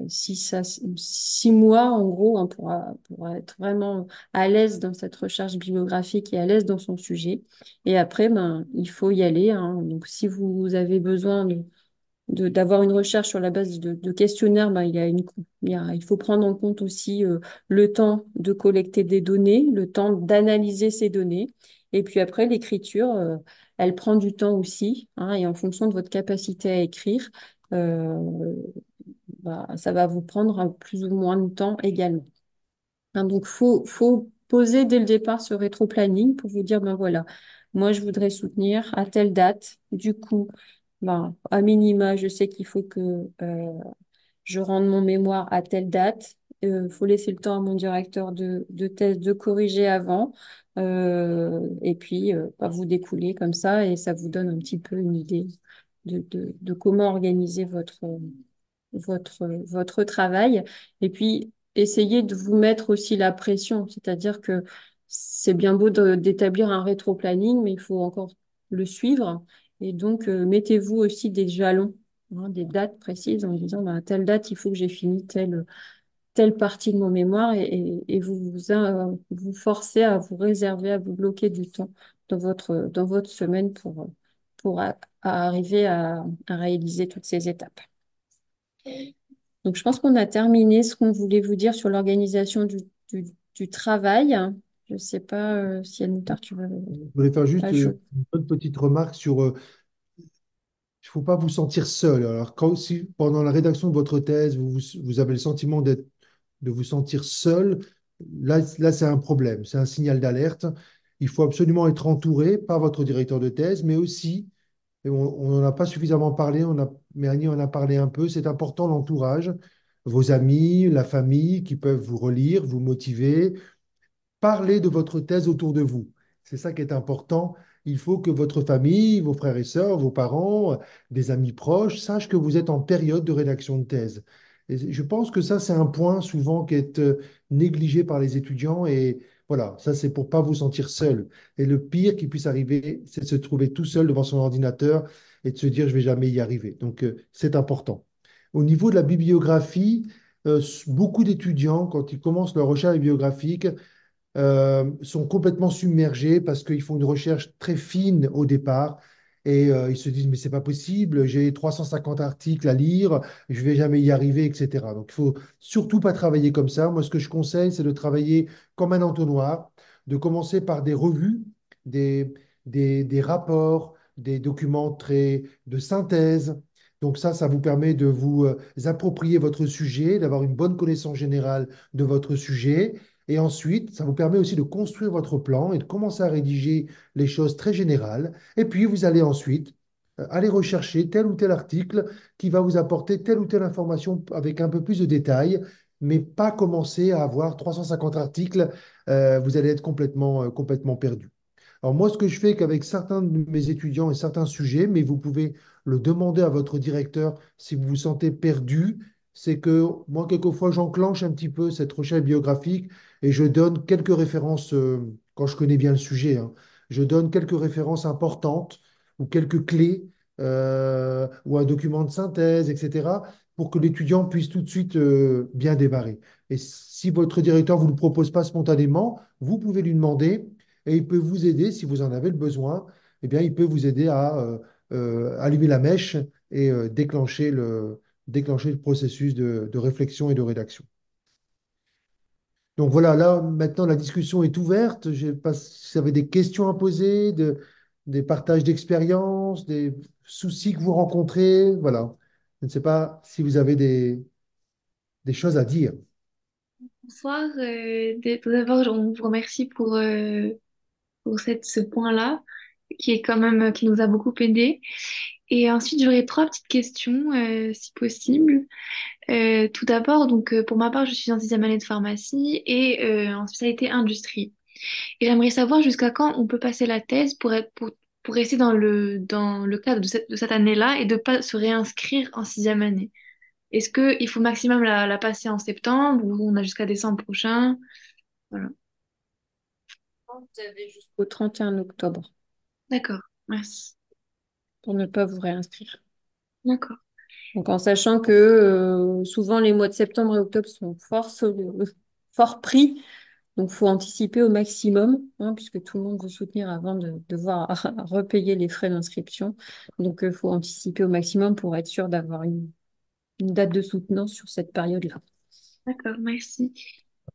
six mois, en gros, hein, pour, pour être vraiment à l'aise dans cette recherche bibliographique et à l'aise dans son sujet. Et après, ben, il faut y aller. hein. Donc, si vous avez besoin de, d'avoir une recherche sur la base de, questionnaires, ben, il y a une, il faut prendre en compte aussi euh, le temps de collecter des données, le temps d'analyser ces données. Et puis après, l'écriture, euh, elle prend du temps aussi, hein, et en fonction de votre capacité à écrire, euh, bah, ça va vous prendre plus ou moins de temps également. Hein, donc, faut, faut poser dès le départ ce rétro-planning pour vous dire, ben voilà, moi, je voudrais soutenir à telle date. Du coup, ben, à minima, je sais qu'il faut que euh, je rende mon mémoire à telle date. Il faut laisser le temps à mon directeur de, de thèse de corriger avant. Euh, et puis, euh, bah, vous découlez comme ça et ça vous donne un petit peu une idée de, de, de comment organiser votre, votre, votre travail. Et puis, essayez de vous mettre aussi la pression. C'est-à-dire que c'est bien beau d'établir un rétro-planning, mais il faut encore le suivre. Et donc, euh, mettez-vous aussi des jalons, hein, des dates précises en disant, bah, à telle date, il faut que j'ai fini telle, telle partie de mon mémoire et, et, et vous, vous, vous forcez à vous réserver, à vous bloquer du temps dans votre, dans votre semaine pour, pour a- à arriver à, à réaliser toutes ces étapes. Donc, je pense qu'on a terminé ce qu'on voulait vous dire sur l'organisation du, du, du travail. Je ne sais pas euh, si Anoutar, tu veux Je voulais faire juste euh, une petite remarque sur euh, il ne faut pas vous sentir seul. Alors, quand, si pendant la rédaction de votre thèse, vous, vous- vous avez le sentiment d'être, de vous sentir seul, là, là c'est un problème, c'est un signal d'alerte. Il faut absolument être entouré par votre directeur de thèse, mais aussi, on n'en a pas suffisamment parlé, on a, Mélanie en a parlé un peu, c'est important l'entourage, vos amis, la famille qui peuvent vous relire, vous motiver, parler de votre thèse autour de vous. C'est ça qui est important. il faut que votre famille, vos frères et sœurs, vos parents, des amis proches sachent que vous êtes en période de rédaction de thèse. Je pense que ça, c'est un point souvent qui est euh, négligé par les étudiants et voilà, ça c'est pour pas vous sentir seul. Et le pire qui puisse arriver, c'est de se trouver tout seul devant son ordinateur et de se dire je vais jamais y arriver. Donc euh, c'est important. Au niveau de la bibliographie, euh, beaucoup d'étudiants, quand ils commencent leur recherche bibliographique, sont complètement submergés parce qu'ils font une recherche très fine au départ et euh, ils se disent mais c'est pas possible, j'ai 350 articles à lire, je vais jamais y arriver, etc. Donc il faut surtout pas travailler comme ça. Moi, ce que je conseille, c'est de travailler comme un entonnoir, de commencer par des revues, des, des, des rapports, des documents très de synthèse. Donc ça, ça vous permet de vous euh, approprier votre sujet, d'avoir une bonne connaissance générale de votre sujet et ensuite, ça vous permet aussi de construire votre plan et de commencer à rédiger les choses très générales. Et puis, vous allez ensuite euh, aller rechercher tel ou tel article qui va vous apporter telle ou telle information avec un peu plus de détails, mais pas commencer à avoir 350 articles. euh, vous allez être complètement, euh, complètement perdu. Alors moi, ce que je fais qu'avec certains de mes étudiants et certains sujets, mais vous pouvez le demander à votre directeur si vous vous sentez perdu, c'est que moi, quelquefois, j'enclenche un petit peu cette recherche biographique et je donne quelques références, euh, quand je connais bien le sujet, hein. je donne quelques références importantes ou quelques clés euh, ou un document de synthèse, etc., pour que l'étudiant puisse tout de suite euh, bien démarrer. Et si votre directeur ne vous le propose pas spontanément, vous pouvez lui demander et il peut vous aider, si vous en avez le besoin, eh bien, il peut vous aider à allumer la mèche et déclencher le, déclencher le processus de, réflexion et de rédaction. Donc voilà, là, maintenant, la discussion est ouverte. Je pas si vous avez des questions à poser, de- des partages d'expériences, des soucis que vous rencontrez. Voilà. Je ne sais pas si vous avez des, des choses à dire. Bonsoir. euh, d'abord, on vous remercie pour, euh, pour ce point-là, qui est quand même, qui nous a beaucoup aidé. Et ensuite, j'aurais trois petites questions, euh, si possible. Euh, tout d'abord, donc, euh, pour ma part, je suis en sixième année de pharmacie et en spécialité industrie. Et j'aimerais savoir jusqu'à quand on peut passer la thèse pour être, pour, pour rester dans le, dans le cadre de cette, de cette année-là et de pas se réinscrire en sixième année. Est-ce qu'il faut maximum la, la passer en septembre ou on a jusqu'à décembre prochain? Voilà. Vous avez jusqu'au 31 octobre D'accord, merci. pour ne pas vous réinscrire. D'accord. Donc en sachant que euh, souvent les mois de septembre et octobre sont fort, sol- fort pris, donc faut anticiper au maximum, hein, puisque tout le monde veut soutenir avant de devoir repayer les frais d'inscription. Donc il faut anticiper au maximum pour être sûr d'avoir une, une date de soutenance sur cette période-là. D'accord, merci.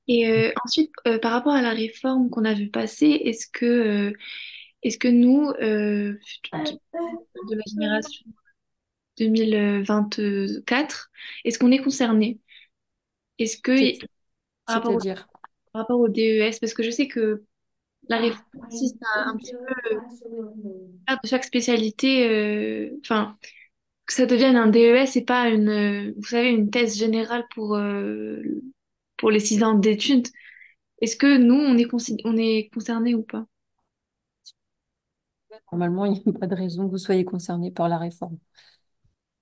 Et euh, ensuite, euh, par rapport à la réforme qu'on a vu passer, est-ce que, euh, est-ce que nous, euh, de la génération 2024, est-ce qu'on est concerné? Est-ce que par rapport au, C'est-à-dire, par rapport au DES, parce que je sais que la réforme consiste à un petit peu faire de chaque spécialité, euh, enfin, que ça devienne un DES et pas une, euh, vous savez, une thèse générale pour, euh, pour les six ans d'études. Est-ce que nous, on est, on est concerné ou pas? Normalement, il n'y a pas de raison que vous soyez concerné par la réforme.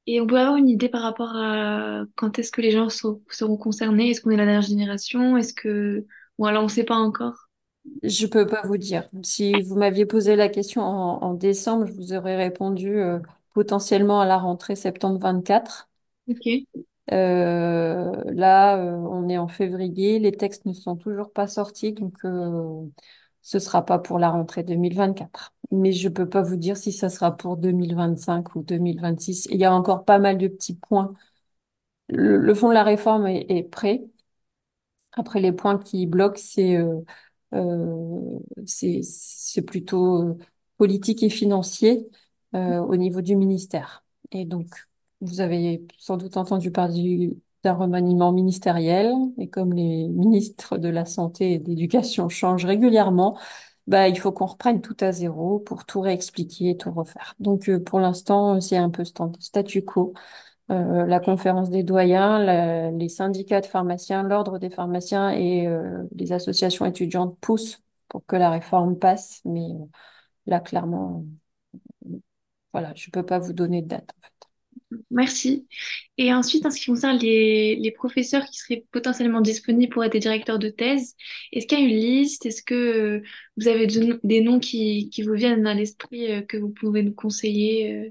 Et on peut avoir une idée par rapport à quand est-ce que les gens seront, seront concernés? Est-ce qu'on est la dernière génération? Est-ce que... Ou alors on ne sait pas encore? Je peux pas vous dire. Si vous m'aviez posé la question en, en décembre, je vous aurais répondu euh, potentiellement à la rentrée septembre 24. Ok, Euh, là, euh, on est en février, les textes ne sont toujours pas sortis, donc euh, ce sera pas pour la rentrée 2024. Mais je peux pas vous dire si ça sera pour 2025 ou 2026. Il y a encore pas mal de petits points. Le, le fond de la réforme est, est prêt. Après, les points qui bloquent, c'est euh, euh, c'est plutôt euh, politique et financier euh, au niveau du ministère. Et donc, vous avez sans doute entendu parler du- d'un remaniement ministériel. Et comme les ministres de la Santé et de l'Éducation changent régulièrement, bah, il faut qu'on reprenne tout à zéro pour tout réexpliquer et tout refaire. Donc, euh, pour l'instant, c'est un peu statu quo euh, la conférence des doyens, les syndicats de pharmaciens, l'ordre des pharmaciens et euh, les associations étudiantes poussent pour que la réforme passe, mais là, clairement, voilà, je peux pas vous donner de date. Merci. Et ensuite, en ce qui concerne les, professeurs qui seraient potentiellement disponibles pour être des directeurs de thèse, est-ce qu'il y a une liste? Est-ce que euh, vous avez de- des noms qui, vous viennent à l'esprit euh, que vous pouvez nous conseiller? euh?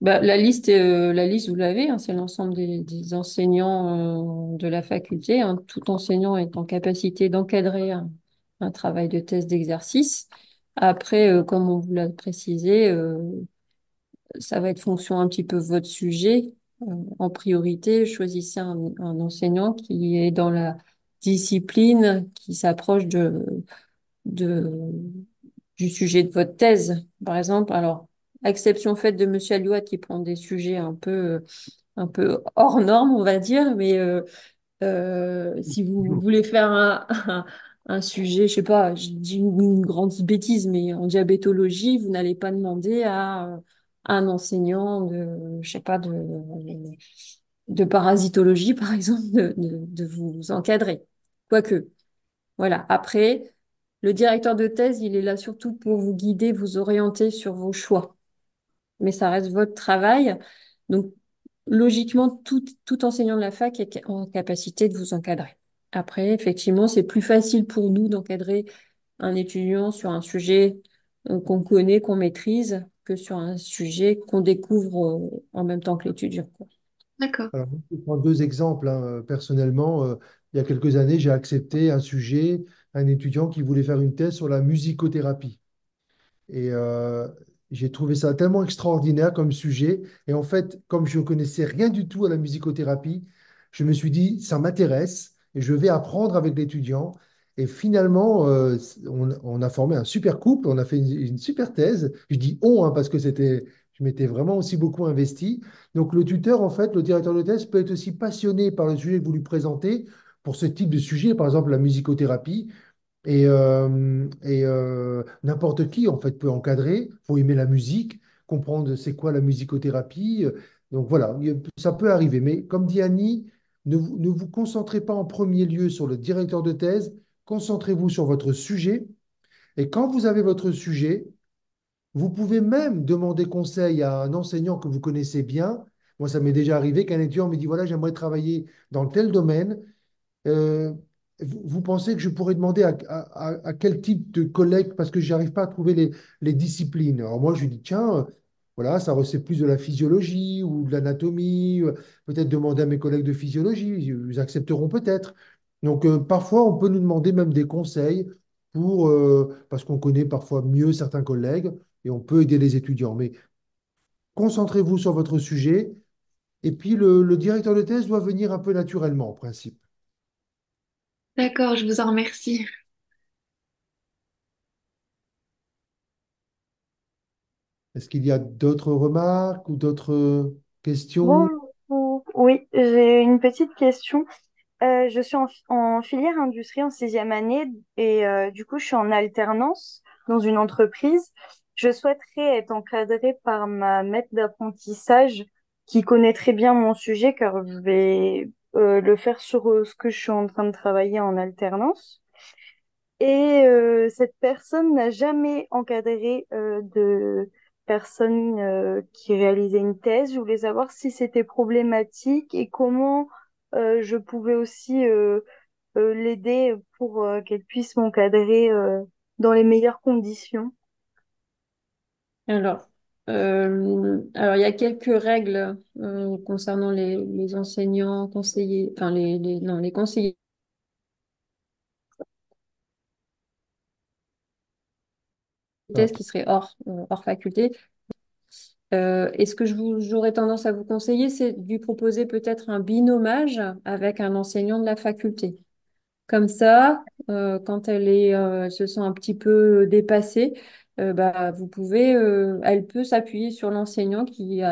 Bah, la liste, la liste, vous l'avez, hein, c'est l'ensemble des, enseignants de la faculté. hein. Tout enseignant est en capacité d'encadrer un, travail de thèse d'exercice. Après, comme on vous l'a précisé, ça va être fonction un petit peu de votre sujet. Euh, en priorité, choisissez un, un enseignant qui est dans la discipline qui s'approche de, de, du sujet de votre thèse, par exemple. Alors, exception faite de Monsieur Alouat qui prend des sujets un peu, un peu hors normes, on va dire, mais euh, euh, si vous voulez faire un, un, un sujet, je sais pas, je dis une, une grande bêtise, mais en diabétologie, vous n'allez pas demander à, un enseignant de, je sais pas, de, parasitologie, par exemple, de vous encadrer. Quoique, voilà. Après, le directeur de thèse, il est là surtout pour vous guider, vous orienter sur vos choix. Mais ça reste votre travail. Donc, logiquement, tout, tout enseignant de la fac est en capacité de vous encadrer. Après, effectivement, c'est plus facile pour nous d'encadrer un étudiant sur un sujet euh, qu'on connaît, qu'on maîtrise, que sur un sujet qu'on découvre euh, en même temps que l'étudiant, quoi. D'accord. Alors, je prends deux exemples. hein. Personnellement, euh, il y a quelques années, j'ai accepté un sujet, un étudiant qui voulait faire une thèse sur la musicothérapie. Et euh, j'ai trouvé ça tellement extraordinaire comme sujet. Et en fait, comme je ne connaissais rien du tout à la musicothérapie, je me suis dit, ça m'intéresse et je vais apprendre avec l'étudiant. Et finalement, euh, on, a formé un super couple, on a fait une, super thèse. Je dis on, hein, parce que c'était, je m'étais vraiment aussi beaucoup investi. Donc le tuteur, en fait, le directeur de thèse peut être aussi passionné par le sujet que vous lui présentez pour ce type de sujet, par exemple la musicothérapie. Et, euh, euh, n'importe qui, en fait, peut encadrer. Il faut aimer la musique, comprendre c'est quoi la musicothérapie. Donc voilà, il- ça peut arriver. Mais comme dit Annie, ne vous concentrez pas en premier lieu sur le directeur de thèse, concentrez-vous sur votre sujet. Et quand vous avez votre sujet, vous pouvez même demander conseil à un enseignant que vous connaissez bien. Moi, ça m'est déjà arrivé qu'un étudiant me dit, voilà, j'aimerais travailler dans tel domaine. Euh, vous, pensez que je pourrais demander à, quel type de collègue, parce que je n'arrive pas à trouver les, disciplines. Alors moi, je lui dis, tiens, euh, voilà, ça c'est plus de la physiologie ou de l'anatomie. euh, Peut-être demander à mes collègues de physiologie, ils accepteront peut-être. Donc euh, parfois, on peut nous demander même des conseils pour, euh, parce qu'on connaît parfois mieux certains collègues et on peut aider les étudiants. Mais concentrez-vous sur votre sujet et puis le, le directeur de thèse doit venir un peu naturellement, en principe. D'accord, je vous en remercie. Est-ce qu'il y a d'autres remarques ou d'autres questions? Bon, oui, j'ai une petite question. Euh, je suis en, filière industrie en sixième année et euh, du coup, je suis en alternance dans une entreprise. Je souhaiterais être encadrée par ma maître d'apprentissage qui connaît très bien mon sujet car je vais euh, le faire sur ce que je suis en train de travailler en alternance. Et cette personne n'a jamais encadré de personnes qui réalisaient une thèse. Je voulais savoir si c'était problématique et comment je pouvais aussi euh, euh, l'aider pour euh, qu'elle puisse m'encadrer euh, dans les meilleures conditions. Alors, euh, alors, il y a quelques règles euh, concernant les, les enseignants, conseillers, enfin les, les, non, les conseillers thèse qui seraient hors, euh, hors faculté. Euh, et ce que j'aurais tendance à vous conseiller, c'est de lui proposer peut-être un binomage avec un enseignant de la faculté. Comme ça, euh, quand elle est, euh, elle se sent un petit peu dépassée, euh, bah, vous pouvez, euh, elle peut s'appuyer sur l'enseignant qui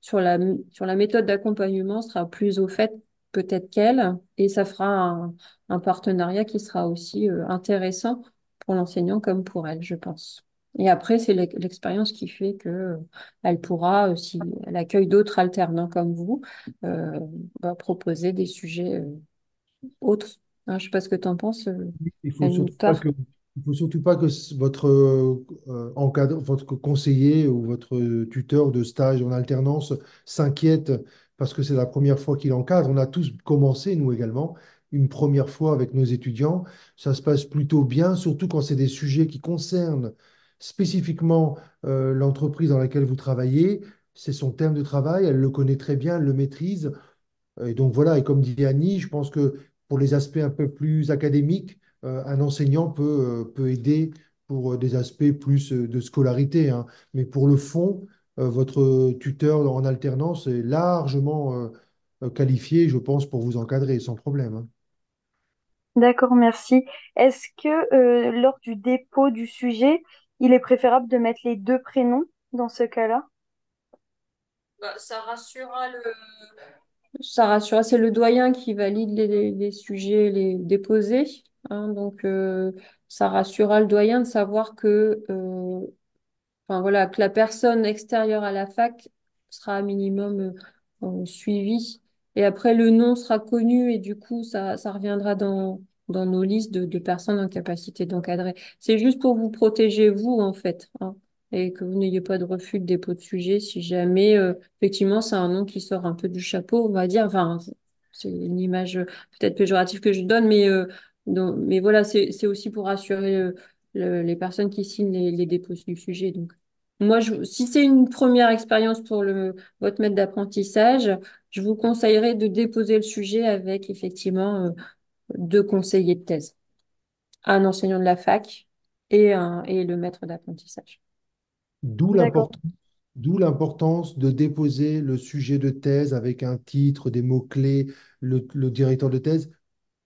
sur la, sur la méthode d'accompagnement sera plus au fait peut-être qu'elle, et ça fera un, partenariat qui sera aussi euh, intéressant pour l'enseignant comme pour elle, je pense. Et après, c'est l'ex- l'expérience qui fait que euh, elle pourra, euh, si elle accueille d'autres alternants comme vous, euh, bah, proposer des sujets euh, autres. Hein, je sais pas ce que tu en penses, Il faut surtout pas que, Anoutar. Il ne faut surtout pas que votre, euh, encadre- votre conseiller ou votre tuteur de stage en alternance s'inquiète parce que c'est la première fois qu'il encadre. On a tous commencé, nous également, une première fois avec nos étudiants. Ça se passe plutôt bien, surtout quand c'est des sujets qui concernent spécifiquement euh, l'entreprise dans laquelle vous travaillez. C'est son thème de travail, elle le connaît très bien, elle le maîtrise. Et donc voilà, et comme dit Annie, je pense que pour les aspects un peu plus académiques, euh, un enseignant peut, euh, peut aider pour des aspects plus de scolarité. hein. Mais pour le fond, votre tuteur en alternance est largement qualifié, je pense, pour vous encadrer sans problème. hein. D'accord, merci. Est-ce que lors du dépôt du sujet, il est préférable de mettre les deux prénoms dans ce cas-là? Bah, ça rassurera le... Ça rassurera, c'est le doyen qui valide les, les sujets, les déposés. hein, donc, euh, ça rassurera le doyen de savoir que euh, voilà, que la personne extérieure à la fac sera à minimum euh, suivie. Et après, le nom sera connu et du coup, ça, ça reviendra dans, dans nos listes de, personnes en capacité d'encadrer. C'est juste pour vous protéger, vous, en fait, hein, et que vous n'ayez pas de refus de dépôt de sujet si jamais, euh, effectivement, c'est un nom qui sort un peu du chapeau, on va dire. Enfin, c'est une image euh, peut-être péjorative que je donne, mais, euh, mais voilà, c'est, aussi pour rassurer le- les personnes qui signent les, dépôts du sujet. Donc, moi, si c'est une première expérience pour votre maître d'apprentissage, je vous conseillerais de déposer le sujet avec effectivement deux conseillers de thèse, un enseignant de la fac et, un, et le maître d'apprentissage. D'où l'importance D'où l'importance de déposer le sujet de thèse avec un titre, des mots-clés, le, le directeur de thèse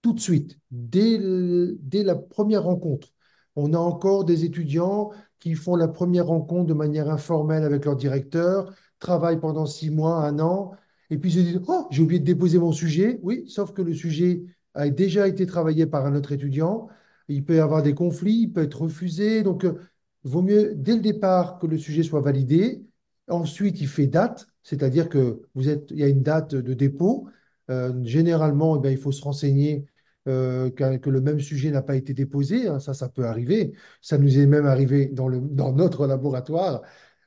tout de suite, dès, le- dès la première rencontre. On a encore des étudiants qui font la première rencontre de manière informelle avec leur directeur, travaillent pendant six mois, un an, et puis se disent, Oh, j'ai oublié de déposer mon sujet. Oui, sauf que le sujet a déjà été travaillé par un autre étudiant. Il peut y avoir des conflits, il peut être refusé. Donc, euh, vaut mieux dès le départ que le sujet soit validé. Ensuite, il fait date, c'est-à-dire que vous êtes, il y a une date de dépôt. Euh, généralement, eh il faut se renseigner euh, que, le même sujet n'a pas été déposé. hein, ça, ça peut arriver. Ça nous est même arrivé dans notre laboratoire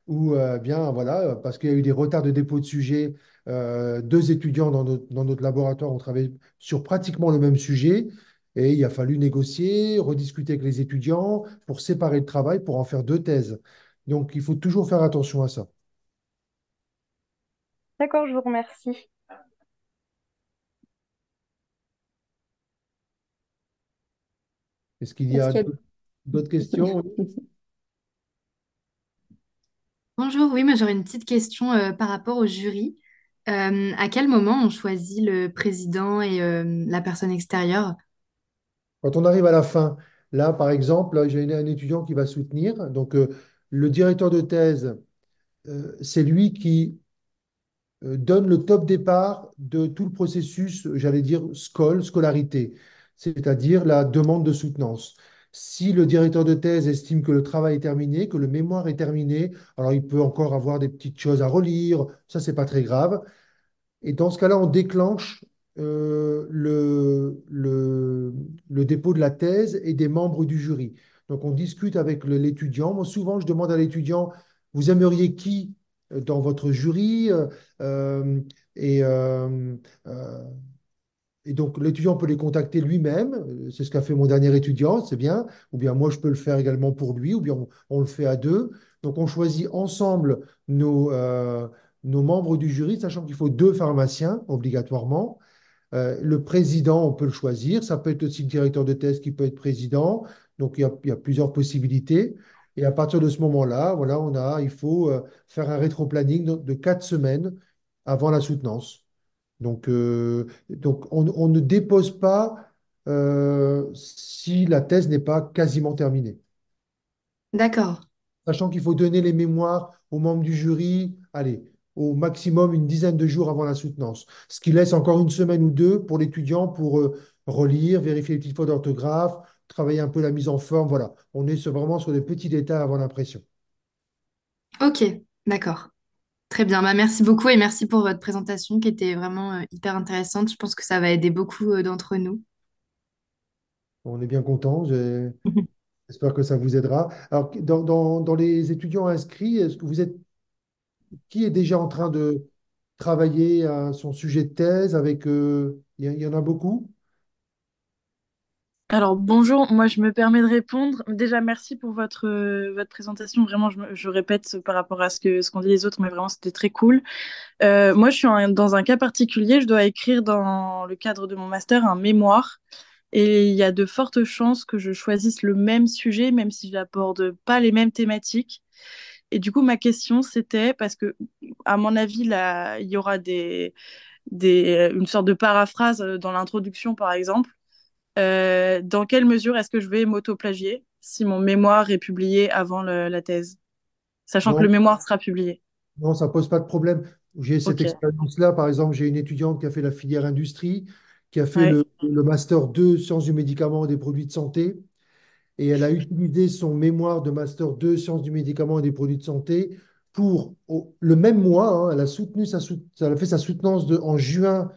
où, bien, voilà, parce qu'il y a eu des retards de dépôt de sujet. Euh, deux étudiants dans notre, dans notre laboratoire ont travaillé sur pratiquement le même sujet. Et il a fallu négocier, rediscuter avec les étudiants pour séparer le travail, pour en faire deux thèses. Donc, il faut toujours faire attention à ça. D'accord, je vous remercie. Est-ce qu'il y a d'autres questions? Bonjour, oui, moi j'aurais une petite question euh, par rapport au jury. Euh, à quel moment on choisit le président et euh, la personne extérieure? Quand on arrive à la fin, là, par exemple, j'ai un étudiant qui va soutenir. Donc, euh, le directeur de thèse, c'est lui qui donne le top départ de tout le processus, j'allais dire, SCOL, scolarité, c'est-à-dire la demande de soutenance. Si le directeur de thèse estime que le travail est terminé, que le mémoire est terminé, alors il peut encore avoir des petites choses à relire, ça, c'est pas très grave. Et dans ce cas-là, on déclenche euh, le, dépôt de la thèse et des membres du jury. Donc, on discute avec l'étudiant. Moi, souvent, je demande à l'étudiant, vous aimeriez qui euh, dans votre jury? Euh, et donc, l'étudiant peut les contacter lui-même. Euh, C'est ce qu'a fait mon dernier étudiant, c'est bien. Ou bien moi, je peux le faire également pour lui, ou bien on, le fait à deux. Donc, on choisit ensemble nos, euh, nos membres du jury, sachant qu'il faut deux pharmaciens obligatoirement. Euh, le président, on peut le choisir. Ça peut être aussi le directeur de thèse qui peut être président. Donc, il y a, plusieurs possibilités. Et à partir de ce moment-là, voilà, on a, il faut faire un rétro-planning de, de quatre semaines avant la soutenance. Donc, euh, donc on, on ne dépose pas euh, si la thèse n'est pas quasiment terminée. D'accord. Sachant qu'il faut donner les mémoires aux membres du jury, allez, au maximum une dizaine de jours avant la soutenance. Ce qui laisse encore une semaine ou deux pour l'étudiant pour euh, relire, vérifier les petites fautes d'orthographe, travailler un peu la mise en forme. Voilà, on est vraiment sur des petits détails avant l'impression. Ok, d'accord. Très bien. Bah, merci beaucoup et merci pour votre présentation qui était vraiment euh, hyper intéressante. Je pense que ça va aider beaucoup euh, d'entre nous. On est bien content. J'ai- J'espère que ça vous aidera. Alors, dans, dans- dans les étudiants inscrits, est-ce que vous êtes, qui est déjà en train de travailler à son sujet de thèse avec, euh, il y, il y en a beaucoup? Alors bonjour, moi je me permets de répondre. Déjà merci pour votre, euh, votre présentation. Vraiment, je, répète par rapport à ce que ce qu'ont dit les autres, mais vraiment c'était très cool. Euh, moi je suis dans un cas particulier, je dois écrire dans le cadre de mon master un mémoire. Et il y a de fortes chances que je choisisse le même sujet, même si je n'aborde pas les mêmes thématiques. Et du coup, ma question, c'était, parce que, à mon avis, là, il y aura des, des, une sorte de paraphrase euh, dans l'introduction, par exemple. Euh, dans quelle mesure est-ce que je vais m'auto-plagier si mon mémoire est publié avant le- la thèse, sachant que le mémoire sera publié? non, ça pose pas de problème. J'ai cette expérience-là. Par exemple, j'ai une étudiante qui a fait la filière industrie, qui a fait ouais, le, le master 2 sciences du médicament et des produits de santé. Et elle a utilisé son mémoire de master 2 sciences du médicament et des produits de santé pour, au- le même mois, hein, elle a soutenu sa, sout- elle a fait sa soutenance de, en juin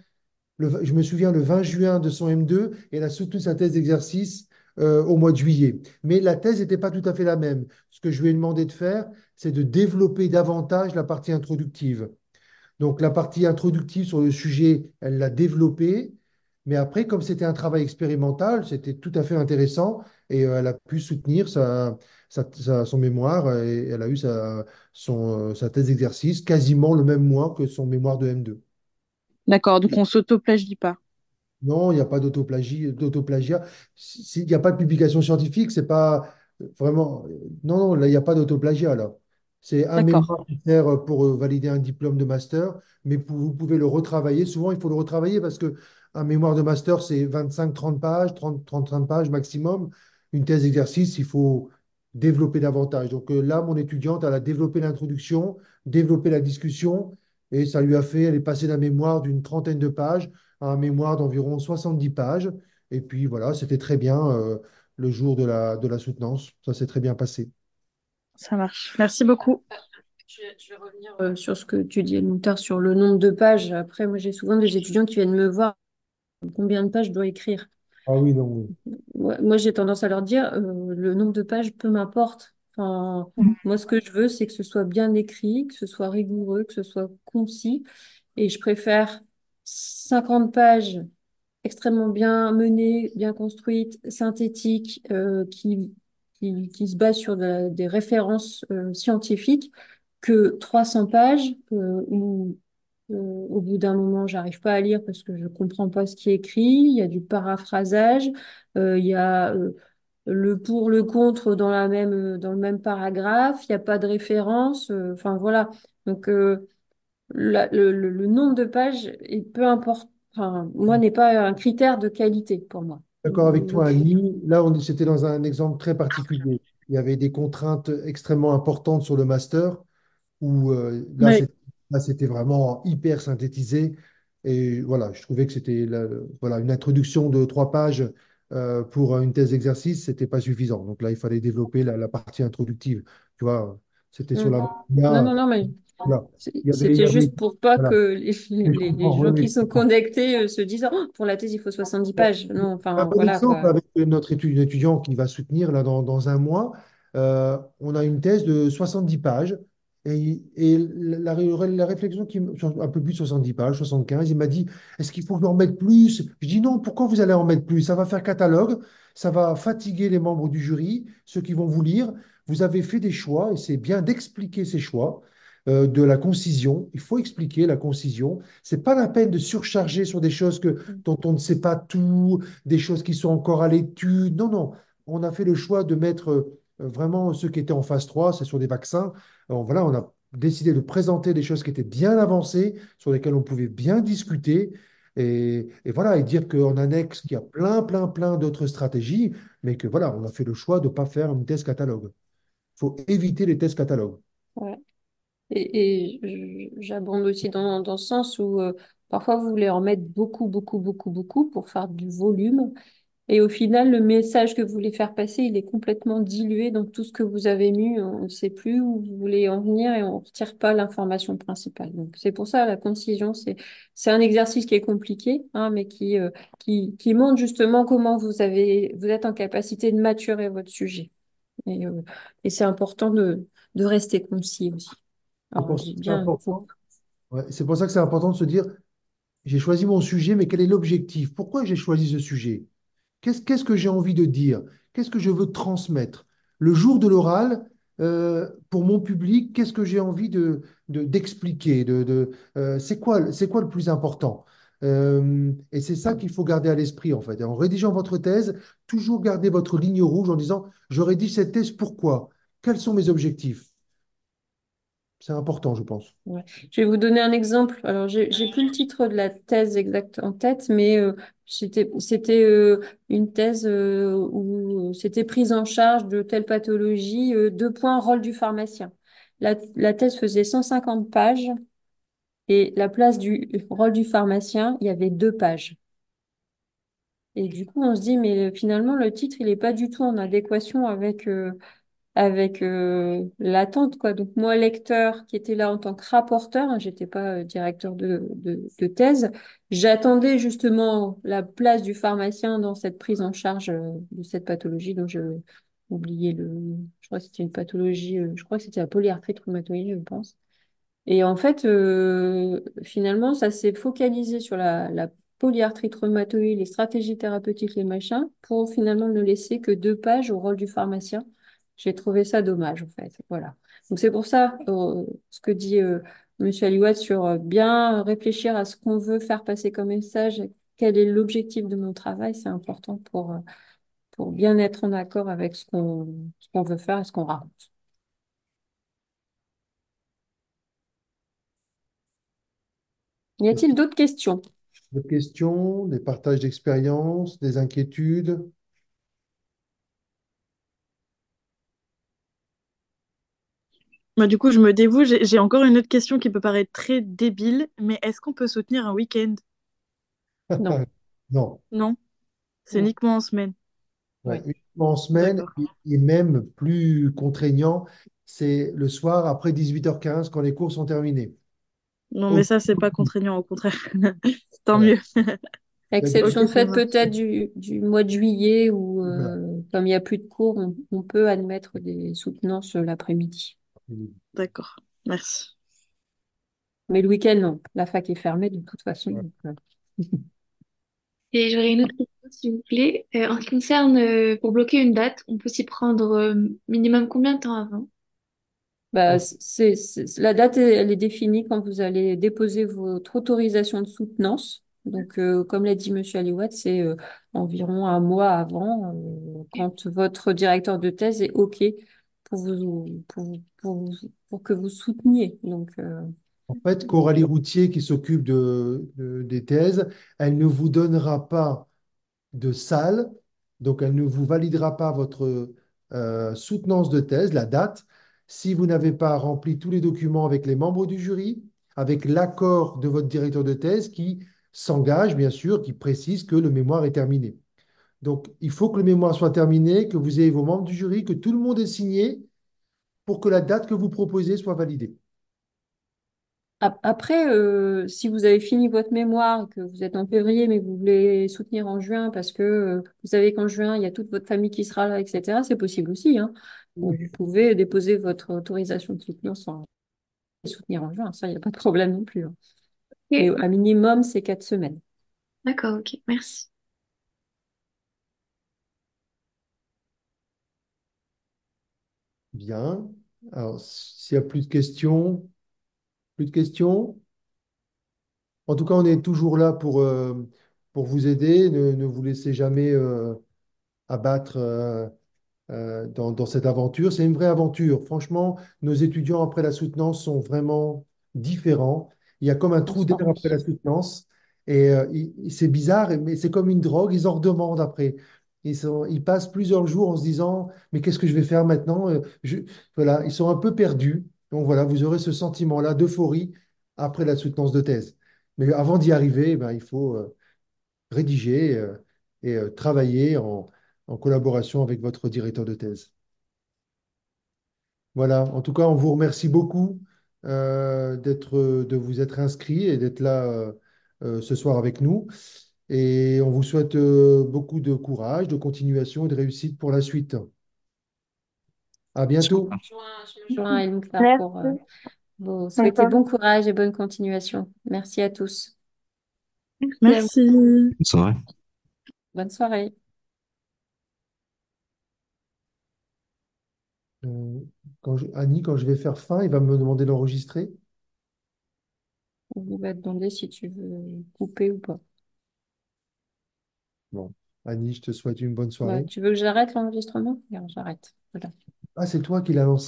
je me souviens le 20 juin de son M2 et elle a soutenu sa thèse d'exercice euh, au mois de juillet. Mais la thèse n'était pas tout à fait la même. Ce que je lui ai demandé de faire, c'est de développer davantage la partie introductive. Donc la partie introductive sur le sujet, elle l'a développée. Mais après, comme c'était un travail expérimental, c'était tout à fait intéressant et euh, elle a pu soutenir sa, son mémoire et elle a eu euh, sa thèse d'exercice quasiment le même mois que son mémoire de M2. D'accord, donc on s'auto-plagie pas. Non, il n'y a pas d'autoplagie, d'autoplagiat. Si- S'il n'y a pas de publication scientifique, c'est pas euh, vraiment. euh, Non, non, là, il n'y a pas d'autoplagiat, là. C'est un mémoire pour euh, valider un diplôme de master, mais vous pouvez le retravailler. Souvent, il faut le retravailler parce que un mémoire de master, c'est 25-30 pages, 30, 35 pages maximum. Une thèse d'exercice, il faut développer davantage. Donc là, mon étudiante, elle a développé l'introduction, développé la discussion, et ça lui a fait, elle est passée d'un mémoire d'une trentaine de pages un mémoire d'environ 70 pages. Et puis voilà, c'était très bien euh, le jour de la, de la soutenance. Ça s'est très bien passé. ça marche. Merci beaucoup. Je vais, je vais revenir euh, sur ce que tu dis, Moutard, sur le nombre de pages. Après, moi, j'ai souvent des étudiants qui viennent me voir combien de pages je dois écrire. Ah oui, non. Moi, j'ai tendance à leur dire, euh, le nombre de pages, peu m'importe. Enfin, moi, ce que je veux, c'est que ce soit bien écrit, que ce soit rigoureux, que ce soit concis. Et je préfère 50 pages extrêmement bien menées, bien construites, synthétiques, euh, qui, qui, qui se basent sur de- des références euh, scientifiques, que 300 pages euh, où au bout d'un moment, j'arrive pas à lire parce que je comprends pas ce qui est écrit. Il y a du paraphrasage, il y a le pour, le contre dans la même, euh, dans le même paragraphe. Il n'y a pas de référence. euh, Enfin voilà. Donc euh, la- le, le- le nombre de pages est peu importe. Enfin, moi, n'est pas un critère de qualité pour moi. D'accord avec toi, Donc, Annie. Là, on, c'était dans un exemple très particulier. Il y avait des contraintes extrêmement importantes sur le master où euh, là, Oui, c'était vraiment hyper synthétisé. Et voilà, je trouvais que c'était voilà, une introduction de trois pages euh, pour une thèse d'exercice, c'était pas suffisant. Donc là, il fallait développer la, la partie introductive. Tu vois, c'était sur hmm. la Non, non, non, mais c'était juste pour pas voilà. que les, les, gens oui, qui sont connectés euh, se disent, Oh, pour la thèse, il faut 70 pages. Non, enfin, voilà, exemple quoi. avec notre étudiant qui va soutenir là, dans, dans un mois, euh, on a une thèse de 70 pages et, et la, la réflexion qui un peu plus de 70 pages, 75, il m'a dit, est-ce qu'il faut que en mette plus? Je dis non, pourquoi vous allez en mettre plus? Ça va faire catalogue, ça va fatiguer les membres du jury, ceux qui vont vous lire. Vous avez fait des choix et c'est bien d'expliquer ces choix. euh, de la concision, il faut expliquer la concision. C'est pas la peine de surcharger sur des choses que, dont on ne sait pas tout, des choses qui sont encore à l'étude. Non, non. On a fait le choix de mettre euh, vraiment ceux qui étaient en phase 3, c'est sur des vaccins. Voilà, on a décidé de présenter des choses qui étaient bien avancées, sur lesquelles on pouvait bien discuter. Et, voilà, et dire qu'en annexe, qu'il y a plein, plein, plein d'autres stratégies, mais que voilà, on a fait le choix de ne pas faire une thèse catalogue. Il faut éviter les thèses catalogues. Et, j'abonde aussi dans, dans ce sens où euh, parfois vous voulez en mettre beaucoup, beaucoup, beaucoup, beaucoup pour faire du volume. Et au final, le message que vous voulez faire passer, il est complètement dilué dans tout ce que vous avez mis. On ne sait plus où vous voulez en venir et on ne retire pas l'information principale. Donc, c'est pour ça la concision, c'est, c'est un exercice qui est compliqué, hein, mais qui, euh, qui, qui montre justement comment vous avez, vous êtes en capacité de maturer votre sujet. Et, euh, et c'est important de, de rester concis aussi. C'est Alors, bien. Ouais, c'est pour ça que c'est important de se dire, j'ai choisi mon sujet, mais quel est l'objectif? Pourquoi j'ai choisi ce sujet? Qu'est-ce, que j'ai envie de dire? Qu'est-ce que je veux transmettre? Le jour de l'oral, euh, pour mon public, qu'est-ce que j'ai envie de, de- d'expliquer? De, de, euh, c'est quoi, le plus important? Euh, et c'est ça qu'il faut garder à l'esprit, en fait. En rédigeant votre thèse, toujours garder votre ligne rouge en disant, je rédige cette thèse pourquoi? Quels sont mes objectifs? C'est important, je pense. Je vais vous donner un exemple. Alors, j'ai, plus le titre de la thèse exacte en tête, mais c'était, euh, une thèse euh, où c'était prise en charge de telle pathologie, euh, deux points, rôle du pharmacien. La, thèse faisait 150 pages et la place du rôle du pharmacien, il y avait deux pages. Et du coup, on se dit, mais finalement, le titre, il n'est pas du tout en adéquation avec, avec euh, l'attente, quoi. Donc, moi, lecteur qui était là en tant que rapporteur, hein, j'étais pas euh, directeur de, thèse, j'attendais justement la place du pharmacien dans cette prise en charge euh, de cette pathologie dont je oublié le... Je crois que c'était une pathologie, je crois que c'était la polyarthrite rhumatoïde, je pense. Et en fait, finalement, ça s'est focalisé sur la, la polyarthrite rhumatoïde, les stratégies thérapeutiques, les machins, pour finalement ne laisser que deux pages au rôle du pharmacien. J'ai trouvé ça dommage, en fait. Voilà. Donc c'est pour ça, euh, ce que dit euh, Monsieur Aliouad sur euh, bien réfléchir à ce qu'on veut faire passer comme message, quel est l'objectif de mon travail, c'est important pour, pour bien être en accord avec ce qu'on ce qu'on veut faire et ce qu'on raconte. Y a-t-il d'autres questions? Des questions, des partages d'expériences, des inquiétudes? Bah, du coup, je me dévoue. J'ai j'ai encore une autre question qui peut paraître très débile, mais est-ce qu'on peut soutenir un week-end? Non. Non. Non, c'est Non. uniquement en semaine. Ouais, Oui. uniquement en semaine D'accord. et, et même plus contraignant, c'est le soir après 18h15 quand les cours sont terminés. Non, mais Aucune ça, c'est pas contraignant, au contraire. Tant voilà. mieux. Exception faite peut-être du, du mois de juillet où, Voilà. euh, comme il n'y a plus de cours, on, on peut admettre des soutenances l'après-midi. D'accord. Merci. Mais le week-end, non. La fac est fermée de toute façon. Ouais. donc, euh, Et j'aurais une autre question, s'il vous plaît. Euh, en ce qui concerne, euh, pour bloquer une date, on peut s'y prendre euh, minimum combien de temps avant? bah, c'est, la date, elle elle est définie quand vous allez déposer votre autorisation de soutenance. Donc, euh, comme l'a dit Monsieur Aliouad, c'est euh, environ un mois avant, euh, quand votre directeur de thèse est OK pour vous, pour, que vous souteniez. Donc, euh, En fait, Coralie Routier, qui s'occupe de, de- des thèses, elle ne vous donnera pas de salle, donc elle ne vous validera pas votre euh, soutenance de thèse, la date, si vous n'avez pas rempli tous les documents avec les membres du jury, avec l'accord de votre directeur de thèse qui s'engage, bien sûr, qui précise que le mémoire est terminé. Donc, il faut que le mémoire soit terminé, que vous ayez vos membres du jury, que tout le monde ait signé pour que la date que vous proposez soit validée. Ap- Après, euh, si vous avez fini votre mémoire, que vous êtes en février, mais que vous voulez soutenir en juin parce que euh, vous savez qu'en juin, il y a toute votre famille qui sera là, etc., c'est possible aussi, hein. Vous pouvez déposer votre autorisation de soutenir sans soutenir en juin, ça, il n'y a pas de problème non plus. hein. Ok, à minimum, c'est quatre semaines. D'accord, ok, merci. Bien. Alors, s'il n'y a plus de questions, plus de questions? En tout cas, on est toujours là pour, euh, pour vous aider. Ne, ne vous laissez jamais euh, abattre. euh, dans, dans cette aventure. C'est une vraie aventure. Franchement, nos étudiants après la soutenance sont vraiment différents. Il y a comme un trou d'air après la soutenance. Et c'est bizarre, mais c'est comme une drogue. Ils en redemandent après. Ils passent plusieurs jours en se disant, mais qu'est-ce que je vais faire maintenant? Euh, voilà, ils sont un peu perdus. Donc voilà, vous aurez ce sentiment-là d'euphorie après la soutenance de thèse. Mais avant d'y arriver, eh ben, il faut euh, rédiger euh, et travailler en, collaboration avec votre directeur de thèse. Voilà, en tout cas, on vous remercie beaucoup de vous être inscrit et d'être là ce soir avec nous. Et on vous souhaite euh, beaucoup de courage, de continuation et de réussite pour la suite. À bientôt. Je me joins, je me joins à Elmclar Merci. pour euh, vous souhaiter bon courage et bonne continuation. Merci à tous. Merci. Bonne soirée. Bonne soirée. Euh, quand je- Annie, quand je vais faire fin, il va me demander d'enregistrer. On va te demander si tu veux couper ou pas. Bon, Annie, je te souhaite une bonne Ouais, soirée. tu veux que j'arrête l'enregistrement? J'arrête. Voilà. Ah, c'est toi qui l'as lancé.